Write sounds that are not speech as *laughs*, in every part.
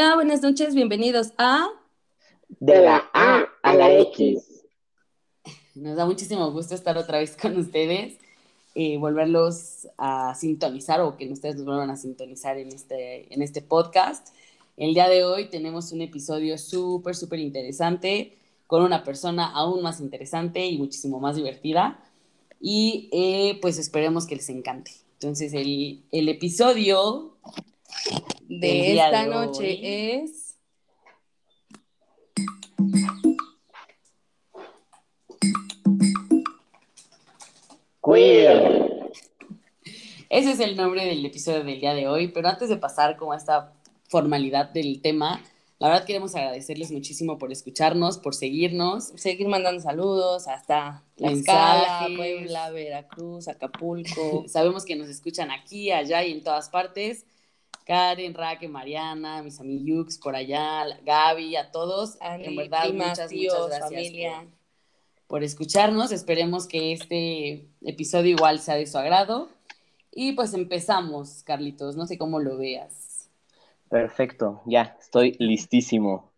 Hola, buenas noches, bienvenidos a De la A a la X. Nos da muchísimo gusto estar otra vez con ustedes, eh, volverlos a sintonizar o que ustedes nos vuelvan a sintonizar en este, en este podcast. El día de hoy tenemos un episodio súper, súper interesante con una persona aún más interesante y muchísimo más divertida. Y eh, pues esperemos que les encante. Entonces, el, el episodio de esta de noche hoy es Queer. Ese es el nombre del episodio del día de hoy, pero antes de pasar como a esta formalidad del tema, la verdad queremos agradecerles muchísimo por escucharnos, por seguirnos. seguir mandando saludos hasta Tlaxcala, Mensajes. Puebla, Veracruz, Acapulco. *laughs* Sabemos que nos escuchan aquí, allá y en todas partes. Karen, Raque, Mariana, mis amigos por allá, Gaby, a todos. Andy, en verdad, primas, muchas, tíos, muchas gracias familia. por, por escucharnos. Esperemos que este episodio igual sea de su agrado. Y pues empezamos, Carlitos. No sé cómo lo veas. Perfecto, ya, estoy listísimo.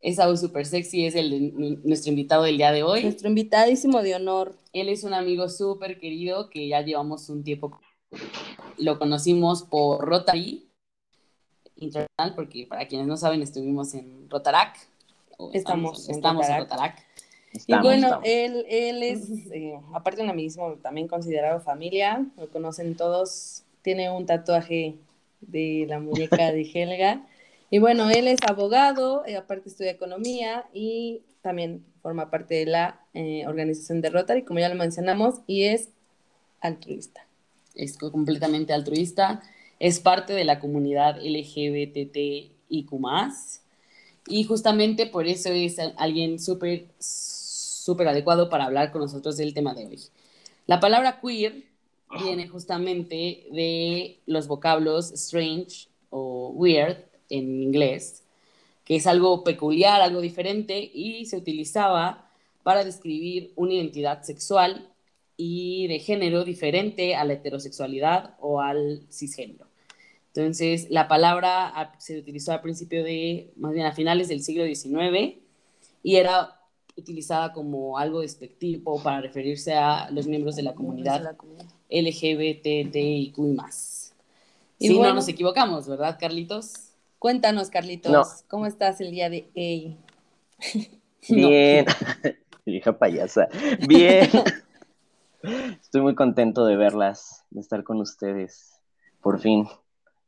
Esa voz súper sexy es el nuestro invitado del día de hoy. Nuestro invitadísimo de honor. Él es un amigo súper querido que ya llevamos un tiempo. Lo conocimos por Rotary Internacional, porque para quienes no saben, estuvimos en Rotarac. Estamos en estamos en Rotarac. Rotarac. Estamos, y bueno, estamos. él, él es, eh, aparte de un amiguismo, también considerado familia, lo conocen todos, tiene un tatuaje de la muñeca de *laughs* Helga. Y bueno, él es abogado, eh, aparte estudia economía y también forma parte de la eh, organización de Rotary, como ya lo mencionamos, y es altruista. Es co- completamente altruista. Es parte de la comunidad LGBTIQ. Y justamente por eso es alguien súper, súper adecuado para hablar con nosotros del tema de hoy. La palabra queer viene justamente de los vocablos strange o weird en inglés, que es algo peculiar, algo diferente, y se utilizaba para describir una identidad sexual y de género diferente a la heterosexualidad o al cisgénero. Entonces, la palabra a- se utilizó al principio de, más bien a finales del siglo XIX, y era utilizada como algo despectivo para referirse a los miembros de la comunidad LGBTIQ y sí, bueno. no nos equivocamos, ¿verdad, Carlitos? Cuéntanos, Carlitos, No. ¿cómo estás el día de hoy? *laughs* *laughs* Bien. Hija *laughs* payasa. Bien. Estoy muy contento de verlas, de estar con ustedes, por fin,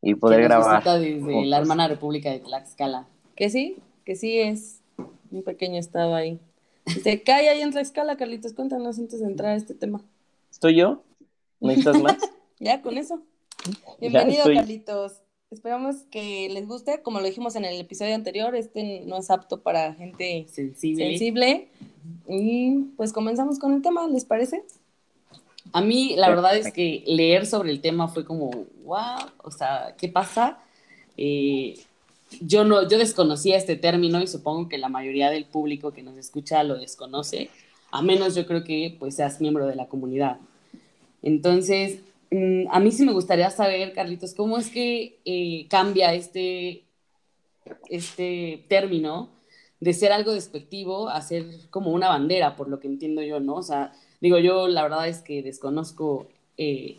y poder grabar. visita desde juntos. la hermana república de Tlaxcala. Que sí, que sí es un pequeño estado ahí. Dice, ¿qué hay ahí en Tlaxcala, Carlitos? Cuéntanos antes de entrar a este tema. ¿Estoy yo? ¿Necesitas *laughs* más? Ya, con eso. Bienvenido, estoy. Carlitos. Esperamos que les guste. Como lo dijimos en el episodio anterior, este no es apto para gente Sensible. sensible. Y pues comenzamos con el tema, ¿les parece? A mí, la verdad es que leer sobre el tema fue como, wow, o sea, ¿qué pasa? Eh, yo no, yo desconocía este término y supongo que la mayoría del público que nos escucha lo desconoce, a menos yo creo que pues seas miembro de la comunidad. Entonces, mm, a mí sí me gustaría saber, Carlitos, cómo es que eh, cambia este, este término de ser algo despectivo a ser como una bandera, por lo que entiendo yo, ¿no? O sea, digo, yo la verdad es que desconozco eh,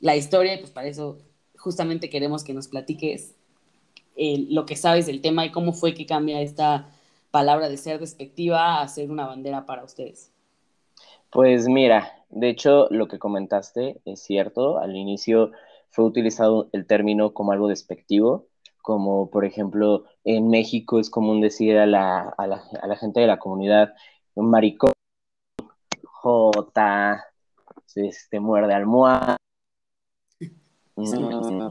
la historia y pues para eso justamente queremos que nos platiques eh, lo que sabes del tema y cómo fue que cambia esta palabra de ser despectiva a ser una bandera para ustedes. Pues mira, de hecho lo que comentaste es cierto, al inicio fue utilizado el término como algo despectivo, como por ejemplo en México es común decir a la, a la, a la gente de la comunidad un maricón, jota, este, muerde almohada, *laughs* mm,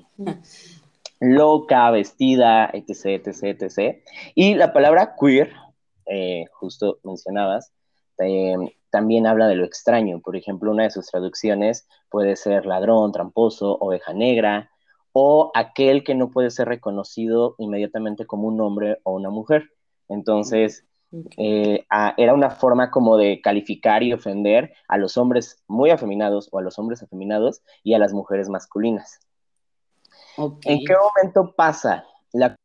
loca, vestida, etc, etc, etc. Y la palabra queer, eh, justo mencionabas, eh, también habla de lo extraño. Por ejemplo, una de sus traducciones puede ser ladrón, tramposo, oveja negra, o aquel que no puede ser reconocido inmediatamente como un hombre o una mujer. Entonces, eh, a- era una forma como de calificar y ofender a los hombres muy afeminados o a los hombres afeminados y a las mujeres masculinas. ¿En qué momento pasa? La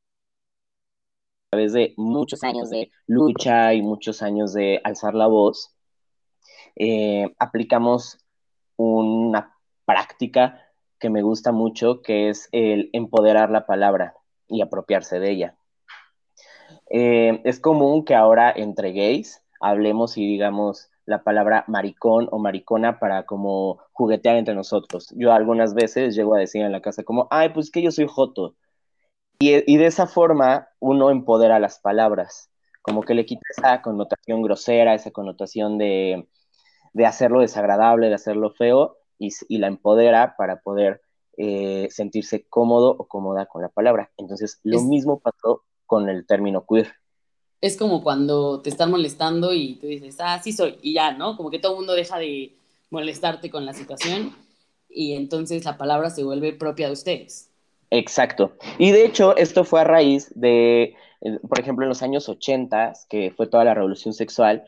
través de muchos años de lucha y muchos años de alzar la voz, eh, aplicamos una práctica que me gusta mucho, que es el empoderar la palabra y apropiarse de ella. Eh, es común que ahora entre gays hablemos y digamos la palabra maricón o maricona para como juguetear entre nosotros. Yo algunas veces llego a decir en la casa como, ay, pues que yo soy joto. Y, de esa forma uno empodera las palabras, como que le quita esa connotación grosera, esa connotación de, hacerlo desagradable, de hacerlo feo, y, la empodera para poder eh, sentirse cómodo o cómoda con la palabra. Entonces, lo mismo pasó con el término queer. Es como cuando te están molestando y tú dices, ah, sí soy, y ya, ¿no? Como que todo el mundo deja de molestarte con la situación y entonces la palabra se vuelve propia de ustedes. Exacto. Y de hecho, esto fue a raíz de, eh, por ejemplo, en los años 80, que fue toda la revolución sexual,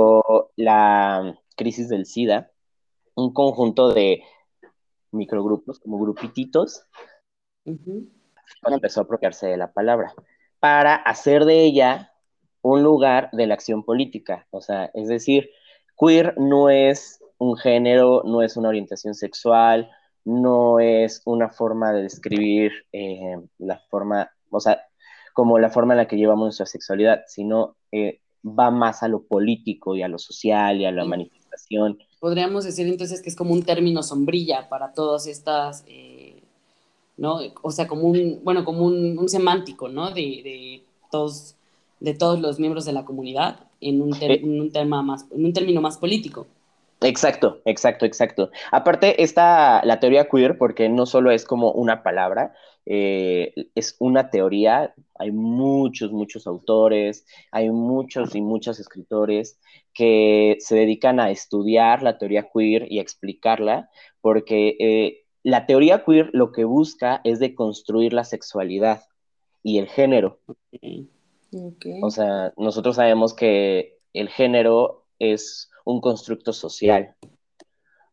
o la crisis del SIDA, un conjunto de microgrupos, como grupititos, empezó a apropiarse de la palabra para hacer de ella un lugar de la acción política. O sea, es decir, queer no es un género, no es una orientación sexual, no es una forma de describir eh, la forma, o sea, como la forma en la que llevamos nuestra sexualidad, sino eh, va más a lo político y a lo social y a la manifestación. Podríamos decir entonces que es como un término sombrilla para todas estas eh, ¿no? O sea, como un, bueno, como un, semántico, ¿no? De, todos, de todos los miembros de la comunidad en un, un, tema más, en un término más político. Exacto, exacto, exacto. Aparte, está la teoría queer, porque no solo es como una palabra, eh, es una teoría, hay muchos, muchos autores, hay muchos y muchos escritores que se dedican a estudiar la teoría queer y a explicarla, porque eh, la teoría queer lo que busca es deconstruir la sexualidad y el género. O sea, nosotros sabemos que el género es un constructo social.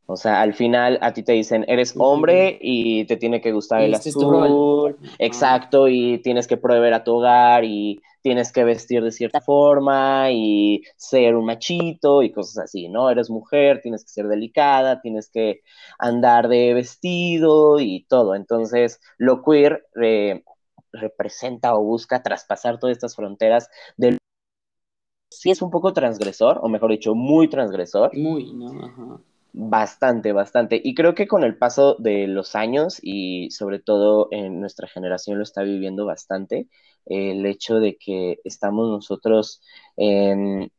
O sea, al final a ti te dicen, eres hombre y te tiene que gustar el este azul. Exacto, y tienes que proveer a tu hogar y tienes que vestir de cierta forma y ser un machito y cosas así, ¿no? Eres mujer, tienes que ser delicada, tienes que andar de vestido y todo. Entonces, lo queer eh, representa o busca traspasar todas estas fronteras del... Sí es un poco transgresor, o mejor dicho, muy transgresor. Muy, ¿no? Ajá. Bastante, bastante. Y creo que con el paso de los años y sobre todo en nuestra generación lo está viviendo bastante, el hecho de que estamos nosotros em,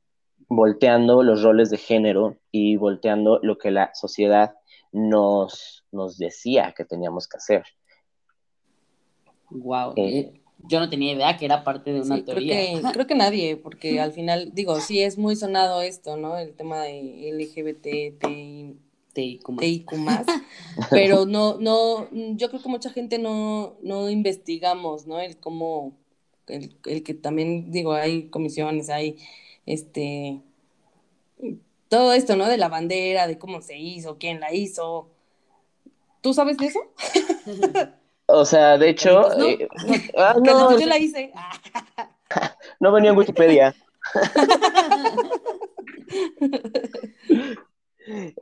volteando los roles de género y volteando lo que la sociedad nos, nos decía que teníamos que hacer. Wow. Eh, yo no tenía idea que era parte de una teoría. Creo que, creo que nadie, porque al final, digo, sí es muy sonado esto, ¿no? El tema de LGBT, TIQ más, *laughs* pero no, no, yo creo que mucha gente no, no investigamos, ¿no? El cómo el, que también, digo, hay comisiones, hay este, todo esto, ¿no? De la bandera, de cómo se hizo, quién la hizo. ¿Tú sabes de eso? *laughs* O sea, de hecho... no, eh, *laughs* ah, no, yo la hice. *laughs* *laughs* no venía en Wikipedia.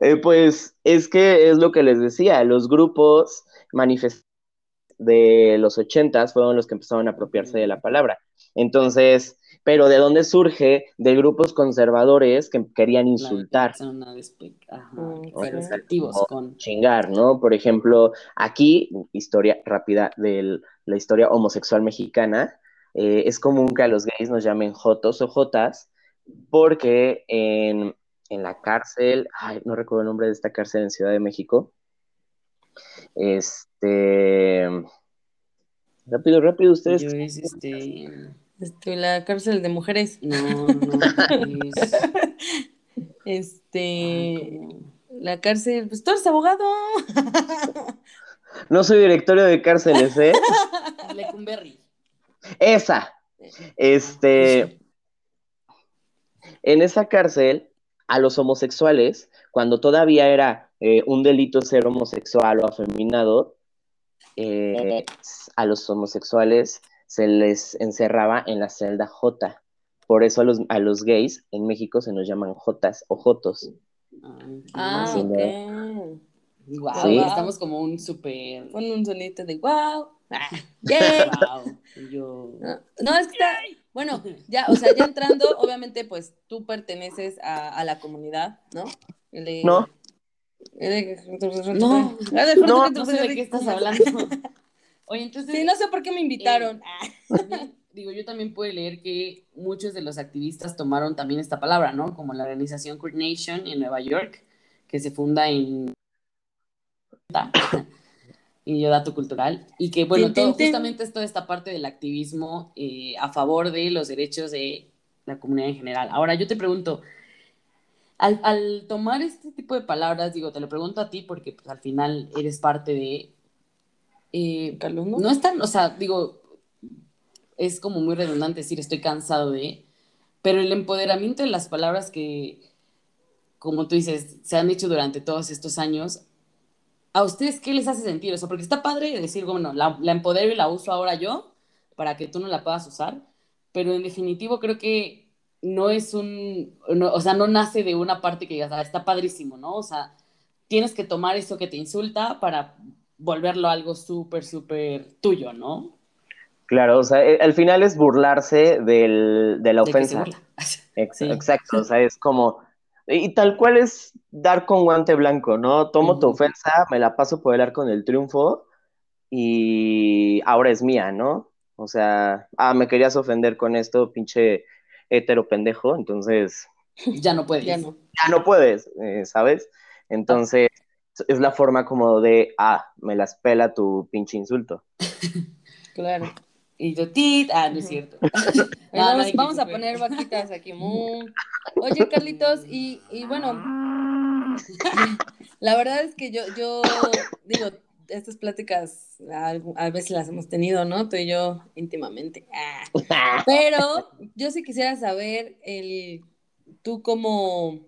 Eh, pues es que es lo que les decía, los grupos manifestados de los ochentas fueron los que empezaron a apropiarse de la palabra. Entonces, pero ¿de dónde surge? De grupos conservadores que querían insultar. con... Chingar, ¿no? Por ejemplo, aquí, historia rápida de la historia homosexual mexicana, eh, es común que a los gays nos llamen jotos o jotas, porque en, en la cárcel, ay, no recuerdo el nombre de esta cárcel en Ciudad de México, este. Rápido, rápido, ustedes. Yo es este. Este, la cárcel de mujeres. No, no. *laughs* Este. la cárcel. Pues tú eres abogado. No soy directorio de cárceles, ¿eh? *laughs* Lecumberri. Esa. Este. En esa cárcel, a los homosexuales, cuando todavía era eh, un delito ser homosexual o afeminado, eh, a los homosexuales se les encerraba en la celda J. Por eso a los, a los gays en México se nos llaman Jotas o Jotos. Ah, Sí, ok. Wow, Sí. estamos como un súper. Pon un sonito de wow. Ah, yay. Wow. Yo. No, no, es que está, bueno, ya, o sea, ya entrando, obviamente, pues tú perteneces a, a la comunidad, ¿no? De- No. de- No. No, No sé de qué estás hablando. *laughs* Oye, entonces. Sí, no sé por qué me invitaron. Ah, digo, yo también puedo leer que muchos de los activistas tomaron también esta palabra, ¿no? Como la organización Queer Nation en Nueva York, que se funda en *laughs* y yo dato cultural y que bueno todo, justamente es toda esta parte del activismo eh, a favor de los derechos de la comunidad en general. Ahora yo te pregunto, al, al tomar este tipo de palabras, digo, te lo pregunto a ti porque pues, al final eres parte de eh, ¿no? no es tan, o sea, digo, es como muy redundante decir estoy cansado de, pero el empoderamiento de las palabras que, como tú dices, se han hecho durante todos estos años, ¿a ustedes qué les hace sentir? O sea, porque está padre decir, bueno, la, la empodero y la uso ahora yo para que tú no la puedas usar, pero en definitivo creo que no es un, no- o sea, no nace de una parte que digas, ah, está padrísimo, ¿no? O sea, tienes que tomar eso que te insulta para volverlo algo súper, súper tuyo, ¿no? Claro, o sea, eh, al final es burlarse del, de la De que se ofensa. burla. *laughs* Ex- Sí. Exacto, o sea, es como, y tal cual es dar con guante blanco, ¿no? Tomo tu ofensa, me la paso por el arco del triunfo y ahora es mía, ¿no? O sea, ah, me querías ofender con esto, pinche hetero pendejo, entonces Ya no puedes. Ya no. ya no puedes, eh, ¿sabes? Entonces es la forma como de, ah, me las pela tu pinche insulto. *laughs* Claro. Y yo, tit, ah, no es cierto. *laughs* No, vamos, vamos a poner vaquitas aquí. *laughs* mu. Oye, Carlitos, y, y bueno, la verdad es que yo, yo digo, estas pláticas a, a veces las hemos tenido, ¿no? Tú y yo íntimamente. Ah. Pero yo sí quisiera saber el tú como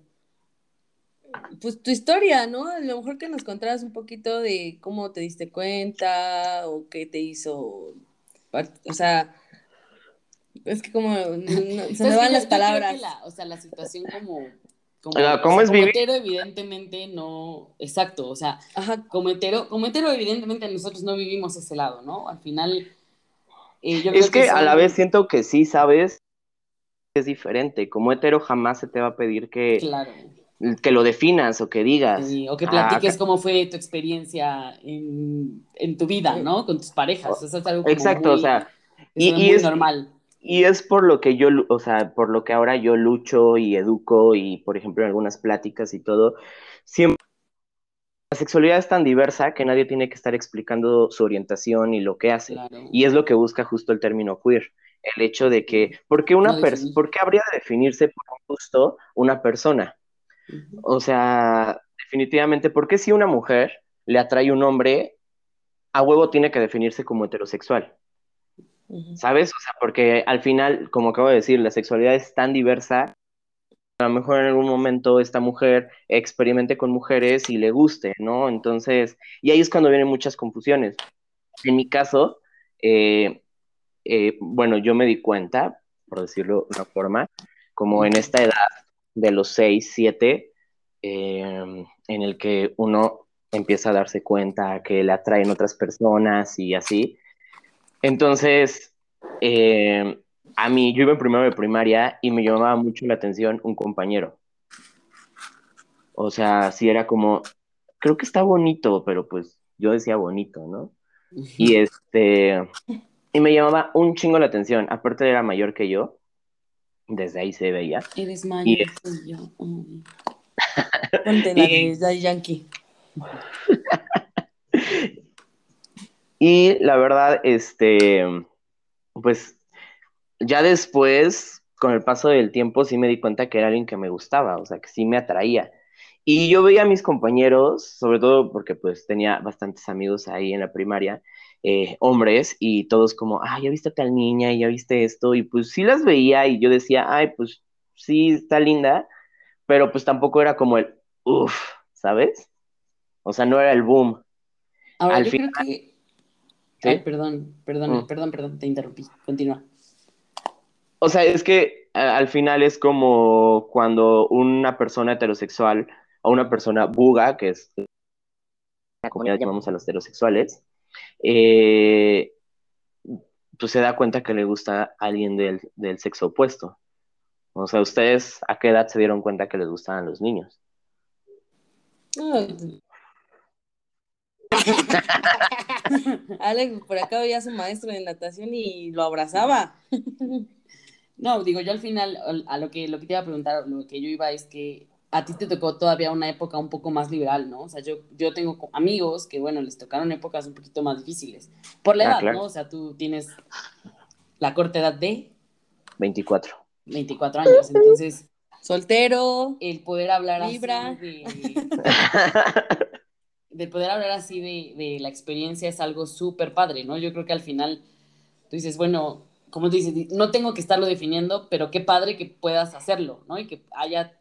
pues tu historia, ¿no? A lo mejor que nos contaras un poquito de cómo te diste cuenta o qué te hizo, o sea, es que como no- se *laughs* Pues me que van yo- las palabras. la- o sea, la situación como... Como, ¿cómo o sea, es como vivir? hetero, evidentemente no... Exacto, o sea, Ajá, como hetero, como hetero, evidentemente nosotros no vivimos ese lado, ¿no? Al final... eh, yo Es creo que a son- la vez siento que sí, ¿sabes? Es diferente. Como hetero jamás se te va a pedir que, Claro. Que lo definas o que digas. Sí, o que "Ah, platiques cómo fue tu experiencia en, en tu vida, ¿no? Con tus parejas. Eso es algo como Exacto, muy, o sea, y- es y es- normal. Y es por lo que yo, o sea, por lo que ahora yo lucho y educo y, por ejemplo, en algunas pláticas y todo, siempre la sexualidad es tan diversa que nadie tiene que estar explicando su orientación y lo que hace. Claro. Y es lo que busca justo el término queer. El hecho de que, ¿por qué, una No definir. ¿por qué habría de definirse por un gusto una persona? O sea, definitivamente, ¿por qué si una mujer le atrae un hombre, a huevo tiene que definirse como heterosexual? ¿Sabes? O sea, porque al final, como acabo de decir, la sexualidad es tan diversa. A lo mejor en algún momento esta mujer experimente con mujeres y le guste, ¿no? Entonces, y ahí es cuando vienen muchas confusiones. En mi caso, eh, eh, bueno, yo me di cuenta, por decirlo de una forma, como en esta edad de los 6, 7, eh, en el que uno empieza a darse cuenta que le atraen otras personas y así. Entonces, eh, a mí, yo iba en primero de primaria y me llamaba mucho la atención un compañero. O sea, sí era como, creo que está bonito, pero pues yo decía bonito, ¿no? Y este, y me llamaba un chingo la atención. Aparte era mayor que yo, desde ahí se veía. Eres Y- mayor que yo. *laughs* Ponte la Y- de Yankee. *laughs* Y la verdad, este, pues ya después, con el paso del tiempo, sí me di cuenta que era alguien que me gustaba, o sea, que sí me atraía. Y yo veía a mis compañeros, sobre todo porque pues tenía bastantes amigos ahí en la primaria, eh, hombres, y todos como, ah, ya viste a tal niña, y ya viste esto, y pues sí las veía y yo decía, ay, pues sí, está linda, pero pues tampoco era como el, uff, ¿sabes? O sea, no era el boom. Ahora, Al yo final- creo que. Ay, perdón, perdón, Mm. perdón, perdón, te interrumpí. Continúa. O sea, es que al final es como cuando una persona heterosexual o una persona buga, que es la comunidad que llamamos a los heterosexuales, eh, pues se da cuenta que le gusta a alguien del, del sexo opuesto. O sea, ¿ustedes a qué edad se dieron cuenta que les gustaban los niños? No. *laughs* Alex por acá veía a su maestro de natación y lo abrazaba. *laughs* No, digo, yo al final, al- a lo que, lo que te iba a preguntar, lo que yo iba es que a ti te tocó todavía una época un poco más liberal, ¿no? O sea, yo, yo tengo amigos que, bueno, les tocaron épocas un poquito más difíciles. Por la Ah, edad, claro. ¿no? O sea, tú tienes la corta edad de 24. 24 años, entonces Soltero. el poder hablar Libra. así de, de poder hablar así de, de la experiencia es algo súper padre, ¿no? Yo creo que al final tú dices, bueno, como tú dices, no tengo que estarlo definiendo, pero qué padre que puedas hacerlo, ¿no? Y que haya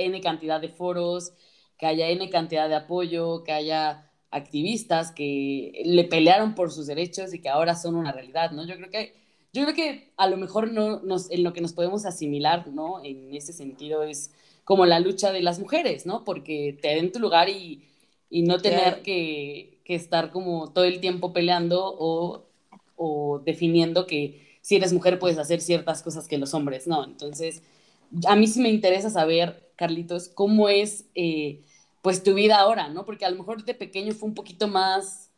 N cantidad de foros, que haya N cantidad de apoyo, que haya activistas que le pelearon por sus derechos y que ahora son una realidad, ¿no? Yo creo que, yo creo que a lo mejor no nos, en lo que nos podemos asimilar, ¿no? En ese sentido es como la lucha de las mujeres, ¿no? Porque te den tu lugar y, y no tener que, que estar como todo el tiempo peleando o, o definiendo que si eres mujer puedes hacer ciertas cosas que los hombres no. Entonces, a mí sí me interesa saber, Carlitos, cómo es eh, pues tu vida ahora, ¿no? Porque a lo mejor de pequeño fue un poquito más,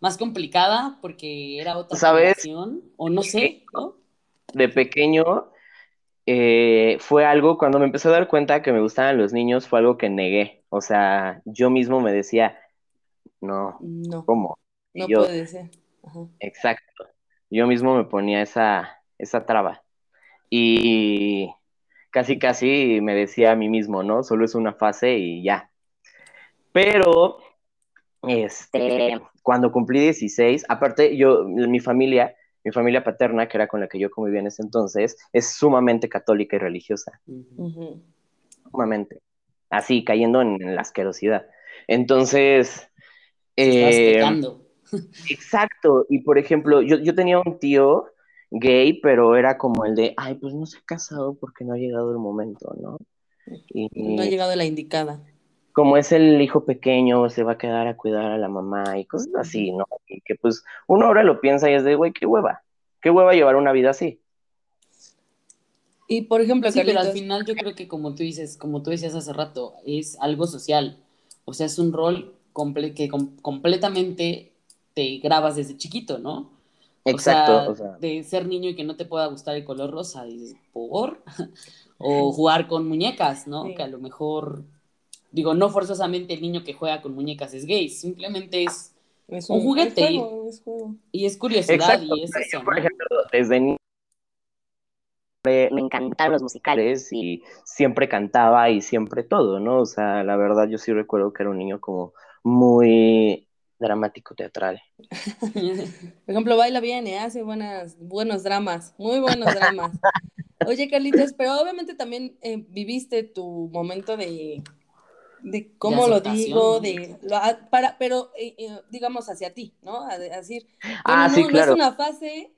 más complicada porque era otra ¿Sabes? generación, o no sé, ¿no? de pequeño eh, fue algo, cuando me empecé a dar cuenta que me gustaban los niños, fue algo que negué. O sea, yo mismo me decía, no, No, ¿cómo? Y no yo, puede ser. Ajá. exacto. Yo mismo me ponía esa, esa traba. Y casi, casi me decía a mí mismo, ¿no? Solo es una fase y ya. Pero, este, cuando cumplí 16, aparte, yo, mi familia, mi familia paterna, que era con la que yo convivía en ese entonces, es sumamente católica y religiosa, sumamente. Así, cayendo en, en la asquerosidad. Entonces, eh, *laughs* exacto. Y por ejemplo, yo, yo tenía un tío gay, pero era como el de, ay, pues no se ha casado porque no ha llegado el momento, ¿no? Y, No ha llegado la indicada. como es el hijo pequeño, se va a quedar a cuidar a la mamá y cosas así, ¿no? Y que pues uno ahora lo piensa y es de, güey, qué hueva, qué hueva llevar una vida así. Y por ejemplo, Sí, pero al final yo creo que como tú dices, como tú decías hace rato, es algo social. O sea, es un rol comple- que com- completamente te grabas desde chiquito, ¿no? Exacto, o o sea, de ser niño y que no te pueda gustar el color rosa, dices, ¿por? *laughs* o jugar con muñecas, ¿no? Sí. Que a lo mejor, digo, no forzosamente el niño que juega con muñecas es gay, simplemente es, es un juguete. Es juego, es juego. y es curiosidad exacto. y es eso, por ¿no? ejemplo, desde niño me me encantaron los musicales y siempre cantaba y siempre todo, ¿no? O sea, la verdad yo sí recuerdo que era un niño como muy dramático teatral. Por ejemplo, baila bien, ¿eh? hace buenas, buenos dramas, muy buenos dramas. Oye, Carlitos, pero obviamente también eh, viviste tu momento de, de cómo lo digo, de lo- a- para, pero eh, eh, digamos hacia ti, ¿no? A, de- a decir, Ah, sí, no, no es una fase,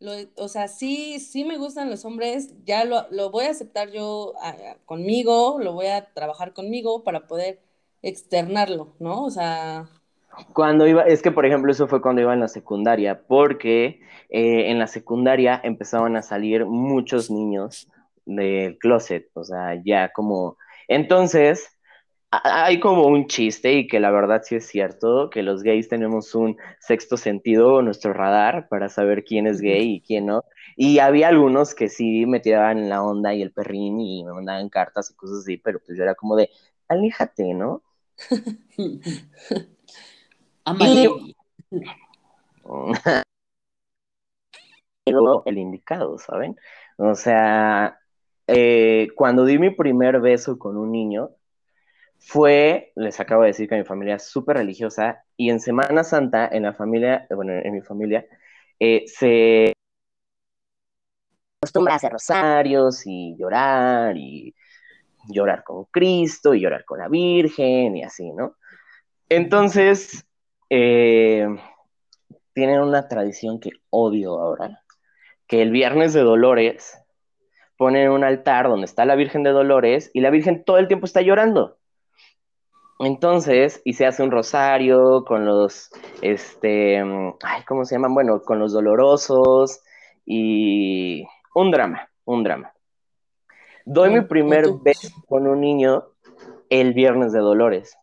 lo- o sea, sí, sí me gustan los hombres, ya lo, lo voy a aceptar yo ah, conmigo, lo voy a trabajar conmigo para poder externarlo, ¿no? O sea, Cuando iba, es que por ejemplo eso fue cuando iba en la secundaria, porque eh, en la secundaria empezaban a salir muchos niños del closet, o sea, ya como, entonces hay como un chiste y que la verdad sí es cierto, que los gays tenemos un sexto sentido, nuestro radar, para saber quién es gay y quién no, y había algunos que sí me tiraban la onda y el perrín y me mandaban cartas y cosas así, pero pues yo era como de, aléjate, ¿no? *laughs* Ama Y- Lady. el indicado, ¿saben? O sea, eh, cuando di mi primer beso con un niño, fue, les acabo de decir que mi familia es súper religiosa, y en Semana Santa, en la familia, bueno, en mi familia, eh, se acostumbra a hacer rosarios y llorar, y llorar con Cristo, y llorar con la Virgen, y así, ¿no? Entonces, eh, tienen una tradición que odio ahora, que el viernes de Dolores ponen un altar donde está la Virgen de Dolores y la Virgen todo el tiempo está llorando. Entonces, y se hace un rosario con los, este, ay, ¿cómo se llaman? Bueno, con los dolorosos y un drama, un drama. Doy mi primer beso con un niño el viernes de Dolores.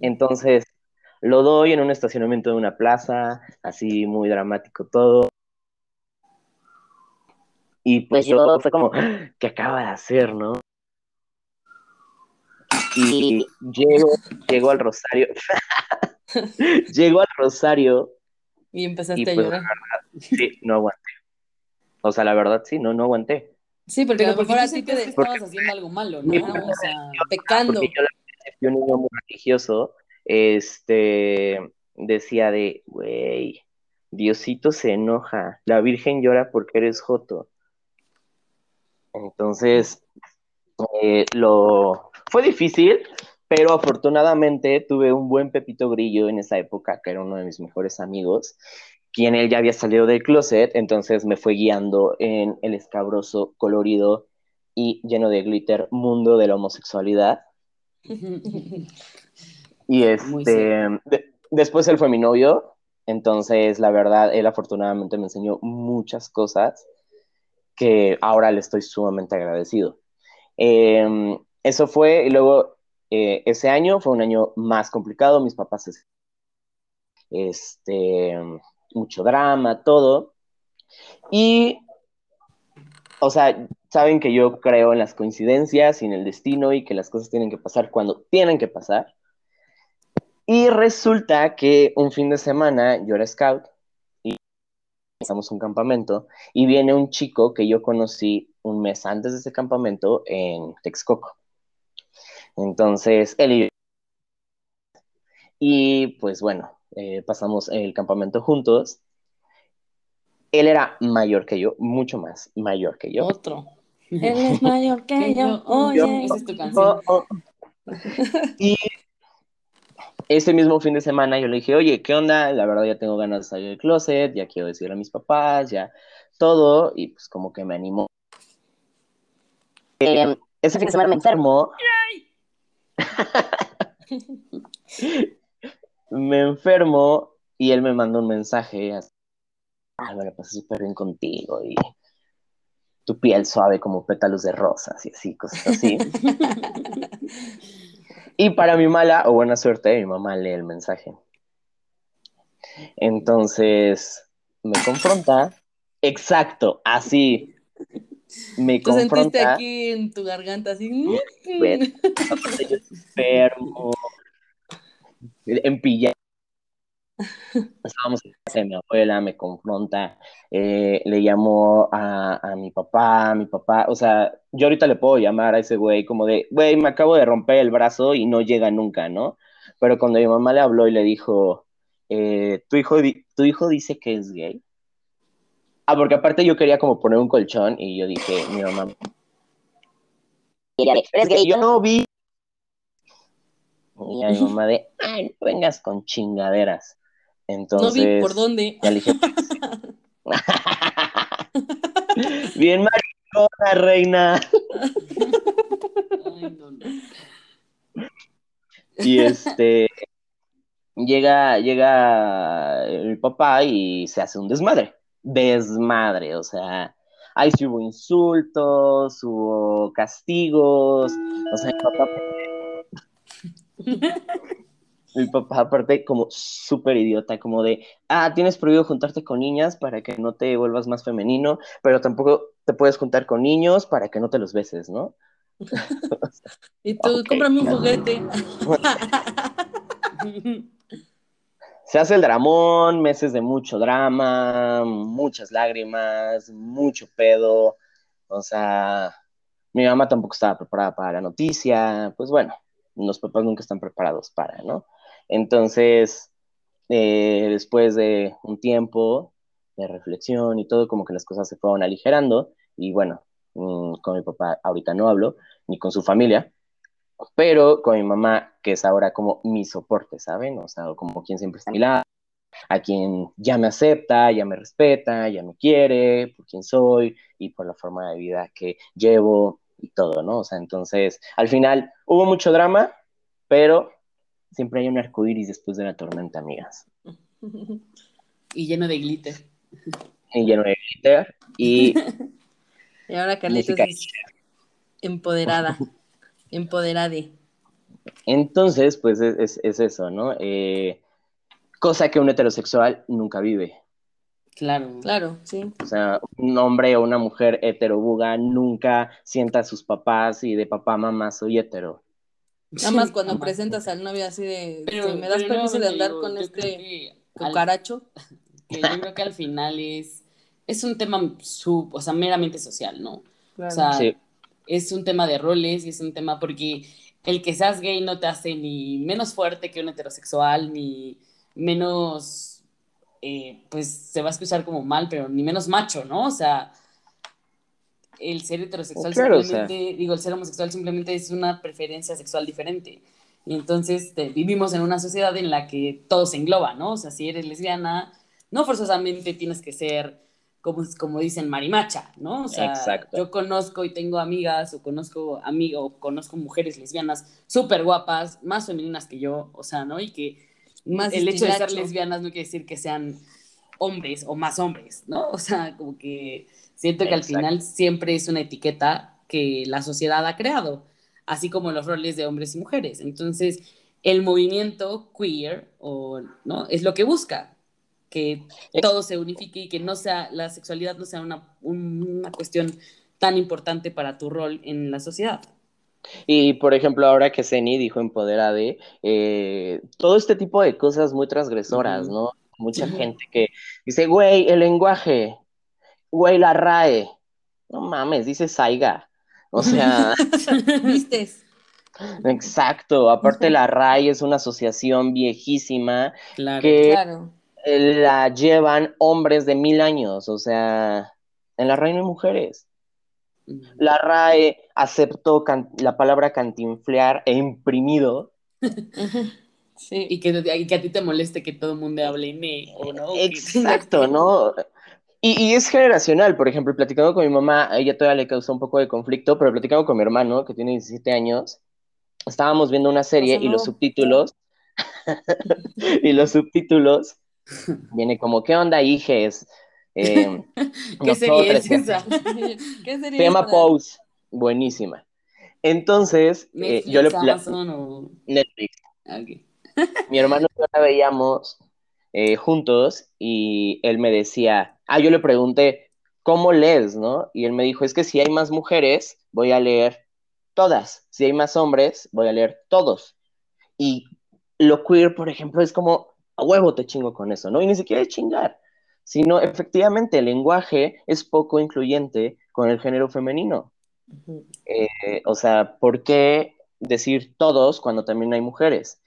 Entonces, lo doy en un estacionamiento de una plaza, así muy dramático todo. Y pues yo fue como, *gasps* ¿qué acaba de hacer, no? Y llego, llego al Rosario. *laughs* llego al Rosario. Y empezaste a pues, llorar. sí, no aguanté. O sea, la verdad, sí, no, no aguanté. Sí, porque a lo mejor así te estabas haciendo algo malo, ¿no? O sea, pecando. Porque yo, un niño muy religioso, este, decía de, güey, Diosito se enoja, la Virgen llora porque eres joto. Entonces, eh, lo, fue difícil, pero afortunadamente tuve un buen Pepito Grillo en esa época, que era uno de mis mejores amigos, quien él ya había salido del closet, entonces me fue guiando en el escabroso, colorido y lleno de glitter mundo de la homosexualidad. *laughs* y este, después él fue mi novio, entonces la verdad, él afortunadamente me enseñó muchas cosas que ahora le estoy sumamente agradecido. Eh, eso fue, y luego eh, ese año fue un año más complicado, mis papás, este, mucho drama, todo. Y, o sea, saben que yo creo en las coincidencias y en el destino y que las cosas tienen que pasar cuando tienen que pasar. Y resulta que un fin de semana yo era scout y estamos un campamento y viene un chico que yo conocí un mes antes de ese campamento en Texcoco. Entonces, él y pues bueno, eh, pasamos el campamento juntos. Él era mayor que yo, mucho más mayor que yo. Otro. Él es mayor que *laughs* yo. Oye, esa es tu canción. Oh, oh. Y ese mismo fin de semana yo le dije, oye, ¿qué onda? La verdad ya tengo ganas de salir del closet, ya quiero decirle a mis papás, ya todo, y pues como que me animó. Eh, ese fin de semana me enfermo *laughs* me enfermo y él me mandó un mensaje. Ah, me pasé súper bien contigo y tu piel suave como pétalos de rosas y así, cosas así. *laughs* y para mi mala o buena suerte, mi mamá lee el mensaje. Entonces me confronta. Exacto, así me ¿Tú sentiste aquí en tu garganta así? *laughs* enfermo, en pijama. Estábamos en casa de mi abuela, me confronta, eh, le llamó a, a, mi papá, a mi papá, o sea, yo ahorita le puedo llamar a ese güey como de, güey, me acabo de romper el brazo y no llega nunca, ¿no? Pero cuando mi mamá le habló y le dijo, eh, ¿tu, hijo, ¿tu hijo dice que es gay? Ah, porque aparte yo quería como poner un colchón y yo dije, mi mamá. Es que yo no vi. Y a mi mamá de, ay, no vengas con chingaderas. Entonces. No vi por dónde. Ya le dije. Bien maricona, reina. Ay, no, no. Y este. Llega, llega mi papá y se hace un desmadre desmadre, o sea, ahí sí hubo insultos, hubo castigos, o sea, mi papá, *laughs* mi papá aparte como súper idiota, como de, ah, tienes prohibido juntarte con niñas para que no te vuelvas más femenino, pero tampoco te puedes juntar con niños para que no te los beses, ¿no? *laughs* y tú, cómprame un juguete. *laughs* se hace el dramón, meses de mucho drama, muchas lágrimas, mucho pedo. O sea, mi mamá tampoco estaba preparada para la noticia. Pues bueno, los papás nunca están preparados para, ¿no? Entonces, eh, después de un tiempo de reflexión y todo, como que las cosas se fueron aligerando. Y bueno, mm, con mi papá ahorita no hablo, ni con su familia, pero con mi mamá, que es ahora como mi soporte, ¿saben? O sea, como quien siempre está a mi lado, a quien ya me acepta, ya me respeta, ya me quiere por quien soy y por la forma de vida que llevo y todo, ¿no? O sea, entonces, al final hubo mucho drama, pero siempre hay un arco iris después de la tormenta, amigas. *laughs* Y lleno de glitter. Y lleno de glitter y... *laughs* y ahora Carlitos es empoderada, *laughs* empoderade. Entonces, pues es, eso, ¿no? Eh, cosa que un heterosexual nunca vive. Claro. Claro, sí. O sea, un hombre o una mujer heterobuga nunca sienta a sus papás y de papá, mamá, soy hetero. Nada más *laughs* cuando presentas al novio así de, ¿me das permiso de andar con este cucaracho? *laughs* yo creo que al final es, es un tema sub, o sea, meramente social, ¿no? O sea, es un tema de roles y es un tema porque el que seas gay no te hace ni menos fuerte que un heterosexual, ni menos, eh, pues se va a escuchar como mal, pero ni menos macho, ¿no? O sea, el ser heterosexual simplemente, digo, el ser homosexual simplemente es una preferencia sexual diferente. Y entonces vivimos en una sociedad en la que todo se engloba, ¿no? O sea, si eres lesbiana, no forzosamente tienes que ser, como, como dicen, marimacha, ¿no? O sea, yo conozco y tengo amigas o conozco amigos o conozco mujeres lesbianas súper guapas, más femeninas que yo, o sea, ¿no? Y que más el hecho de ser lesbianas no quiere decir que sean hombres o más hombres, ¿no? O sea, como que Siento que al final siempre es una etiqueta que la sociedad ha creado, así como los roles de hombres y mujeres. Entonces, el movimiento queer o, ¿no? es lo que busca, que todo se unifique y que no sea, la sexualidad no sea una, una cuestión tan importante para tu rol en la sociedad. Y por ejemplo, ahora que Zeni dijo Empoderade, eh, todo este tipo de cosas muy transgresoras, ¿no? Mucha gente que dice, güey, el lenguaje, güey, la RAE. No mames, dice Saiga. O sea. *laughs* ¿Vistes? Exacto. Aparte, la RAE es una asociación viejísima claro, que claro. la llevan hombres de mil años. O sea, en la RAE no hay mujeres. La RAE aceptó la palabra cantinflear e imprimido. *laughs* Sí. Y que, que, a ti te moleste que todo el mundo hable en ¿o no? Exacto, ¿no? Y, es generacional, por ejemplo, platicando con mi mamá, a ella todavía le causó un poco de conflicto, pero platicando con mi hermano, que tiene 17 años, estábamos viendo una serie y los subtítulos, *laughs* y los subtítulos, viene como, ¿qué onda, hijes? Eh, *laughs* ¿Qué serie es esa? *laughs* ¿Qué serie Se llama Pose, buenísima. Entonces, eh, yo le... Amazon Netflix. mi hermano y yo la veíamos eh, juntos y él me decía, ah, yo le pregunté, ¿cómo lees, no? Y él me dijo, es que si hay más mujeres, voy a leer todas. Si hay más hombres, voy a leer todos. Y lo queer, por ejemplo, es como, a huevo te chingo con eso, ¿no? Y ni siquiera es chingar, sino efectivamente el lenguaje es poco incluyente con el género femenino. Eh, o sea, ¿por qué decir todos cuando también hay mujeres?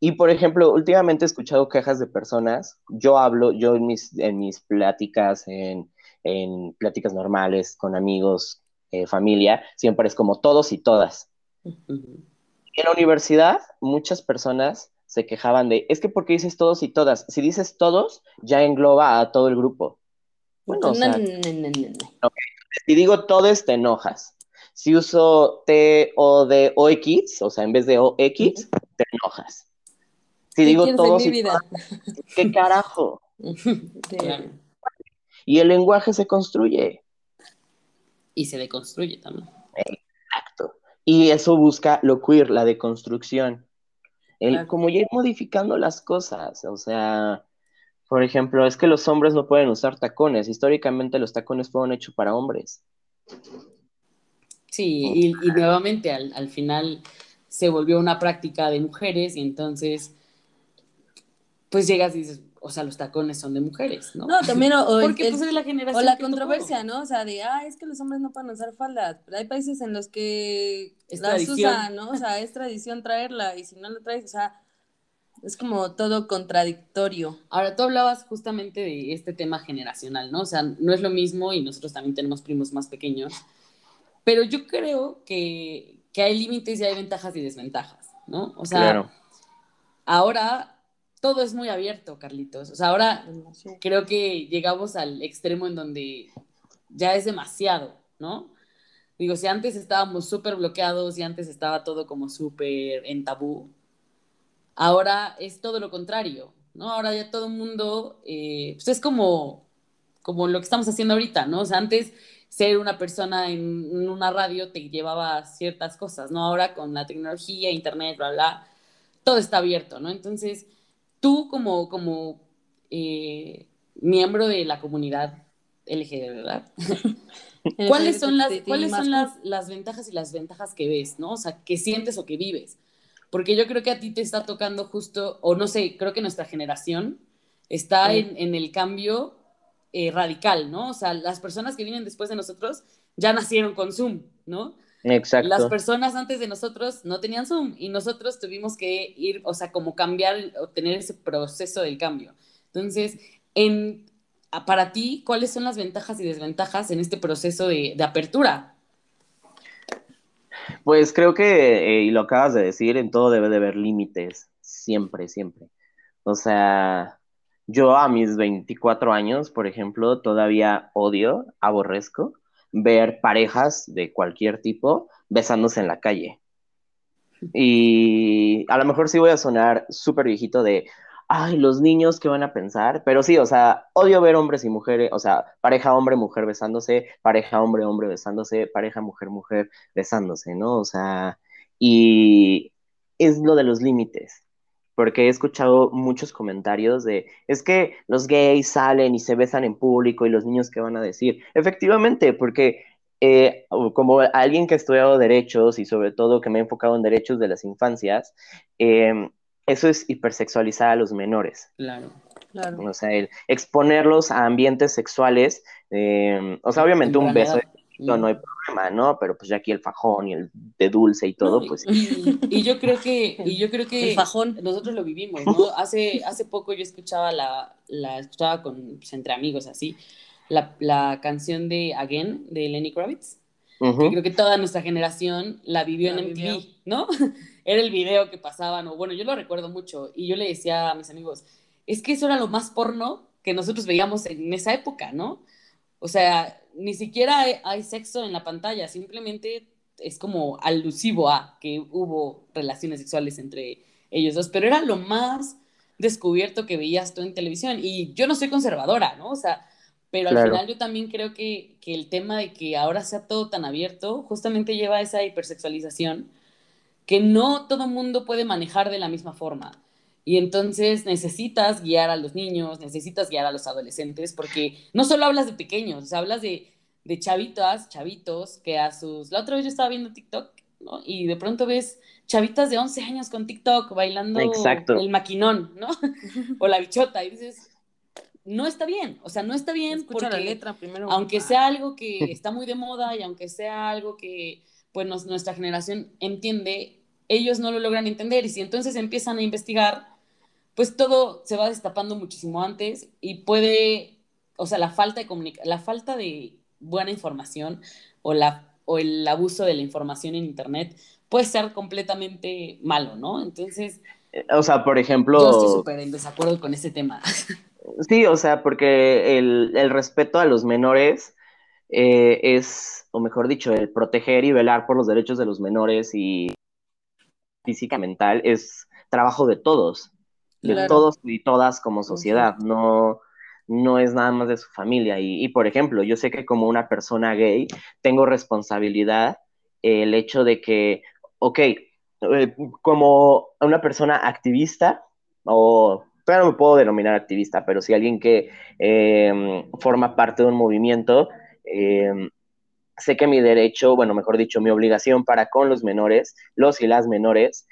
Y por ejemplo, últimamente he escuchado quejas de personas, yo hablo, yo en mis, en mis pláticas, en, en pláticas normales con amigos, eh, familia, siempre es como todos y todas. En la universidad, muchas personas se quejaban de, es que porque dices todos y todas, si dices todos, ya engloba a todo el grupo. Bueno, o sea, si digo todos, te enojas. Si uso T o de o X, o sea, en vez de O X, te enojas. Si digo todo, ¿qué carajo? *laughs* Y el lenguaje se construye. Y se deconstruye también. Exacto. Y eso busca lo queer, la deconstrucción. El, Como ir modificando las cosas. O sea, por ejemplo, es que los hombres no pueden usar tacones. Históricamente los tacones fueron hechos para hombres. Sí, y, nuevamente al, al, final se volvió una práctica de mujeres y entonces pues llegas y dices, o sea, los tacones son de mujeres, ¿no? No, también, o, Porque pues es la generación. O la controversia, ¿no? O sea, de, ah, es que los hombres no pueden usar faldas, pero hay países en los que es las usan, ¿no? O sea, es tradición traerla, y si no lo traes, o sea, es como todo contradictorio. Ahora, tú hablabas justamente de este tema generacional, ¿no? O sea, no es lo mismo, y nosotros también tenemos primos más pequeños, pero yo creo que, que hay límites y hay ventajas y desventajas, ¿no? O sea, ahora todo es muy abierto, Carlitos. O sea, ahora creo que llegamos al extremo en donde ya es demasiado, ¿no? Digo, si antes estábamos súper bloqueados y antes estaba todo como súper en tabú, ahora es todo lo contrario, ¿no? Ahora ya todo el mundo, eh, pues es como, como lo que estamos haciendo ahorita, ¿no? O sea, antes ser una persona en una radio te llevaba ciertas cosas, ¿no? Ahora con la tecnología, internet, bla, bla, todo está abierto, ¿no? Entonces, tú como, como eh, miembro de la comunidad LGBT, ¿verdad? *laughs* ¿Cuáles son, las, ¿cuáles son las, las, ventajas y las ventajas que ves, ¿no? O sea, que sientes o que vives. Porque yo creo que a ti te está tocando justo, o no sé, creo que nuestra generación está en, en, el cambio eh, radical, ¿no? O sea, las personas que vienen después de nosotros ya nacieron con Zoom, ¿no? Exacto. Las personas antes de nosotros no tenían Zoom y nosotros tuvimos que ir, o sea, como cambiar o tener ese proceso del cambio. Entonces, en, para ti, ¿cuáles son las ventajas y desventajas en este proceso de, de apertura? Pues creo que, eh, y lo acabas de decir, en todo debe de haber límites, siempre, siempre. O sea, yo a mis 24 años, por ejemplo, todavía odio, aborrezco ver parejas de cualquier tipo besándose en la calle. Y a lo mejor sí voy a sonar súper viejito de, ay, los niños, ¿qué van a pensar? Pero sí, o sea, odio ver hombres y mujeres, o sea, pareja hombre-mujer besándose, pareja hombre-hombre besándose, pareja mujer-mujer besándose, ¿no? O sea, y es lo de los límites porque he escuchado muchos comentarios de, es que los gays salen y se besan en público y los niños qué van a decir. Efectivamente, porque eh, como alguien que ha estudiado derechos y sobre todo que me he enfocado en derechos de las infancias, em, eso es hipersexualizar a los menores. Claro. Claro. O sea, el exponerlos a ambientes sexuales, em, o sea, obviamente un beso no, no hay problema, ¿no? Pero pues ya aquí el fajón y el de dulce y todo, pues. Y, yo creo que, *laughs* y yo creo que el fajón. nosotros lo vivimos, ¿no? Hace, hace poco yo escuchaba la, la escuchaba con, pues, entre amigos así, la, la, canción de Again de Lenny Kravitz. que creo que toda nuestra generación la vivió en MTV, ¿no? *laughs* Era el video que pasaban, o bueno, yo lo recuerdo mucho, y yo le decía a mis amigos, es que eso era lo más porno que nosotros veíamos en esa época, ¿no? O sea, ni siquiera hay, sexo en la pantalla, simplemente es como alusivo a que hubo relaciones sexuales entre ellos dos, pero era lo más descubierto que veías tú en televisión. Y yo no soy conservadora, ¿no? O sea, pero al final yo también creo que, que, el tema de que ahora sea todo tan abierto justamente lleva a esa hipersexualización que no todo mundo puede manejar de la misma forma. Y entonces necesitas guiar a los niños, necesitas guiar a los adolescentes, porque no solo hablas de pequeños, hablas de, de chavitas, chavitos, que a sus... La otra vez yo estaba viendo TikTok, ¿no? Y de pronto ves chavitas de 11 años con TikTok bailando el maquinón, ¿no? *laughs* o la bichota, y dices, no está bien, o sea, no está bien Escucha la letra primero. Aunque sea algo que *laughs* está muy de moda y aunque sea algo que, pues, nuestra generación entiende, ellos no lo logran entender y si entonces empiezan a investigar, pues todo se va destapando muchísimo antes y puede, o sea, la falta de la falta de buena información o, la, o el abuso de la información en Internet puede ser completamente malo, ¿no? Entonces... O sea, por ejemplo... Yo estoy súper en desacuerdo con ese tema. *laughs* Sí, o sea, porque el, el respeto a los menores eh, es, o mejor dicho, el proteger y velar por los derechos de los menores y física mental es trabajo de todos de todos y todas como sociedad, no, no es nada más de su familia. Y, por ejemplo, yo sé que como una persona gay tengo responsabilidad el hecho de que, ok, eh, como una persona activista, o pero no me puedo denominar activista, pero si alguien que em, forma parte de un movimiento, em, sé que mi derecho, bueno, mejor dicho, mi obligación para con los menores, los y las menores,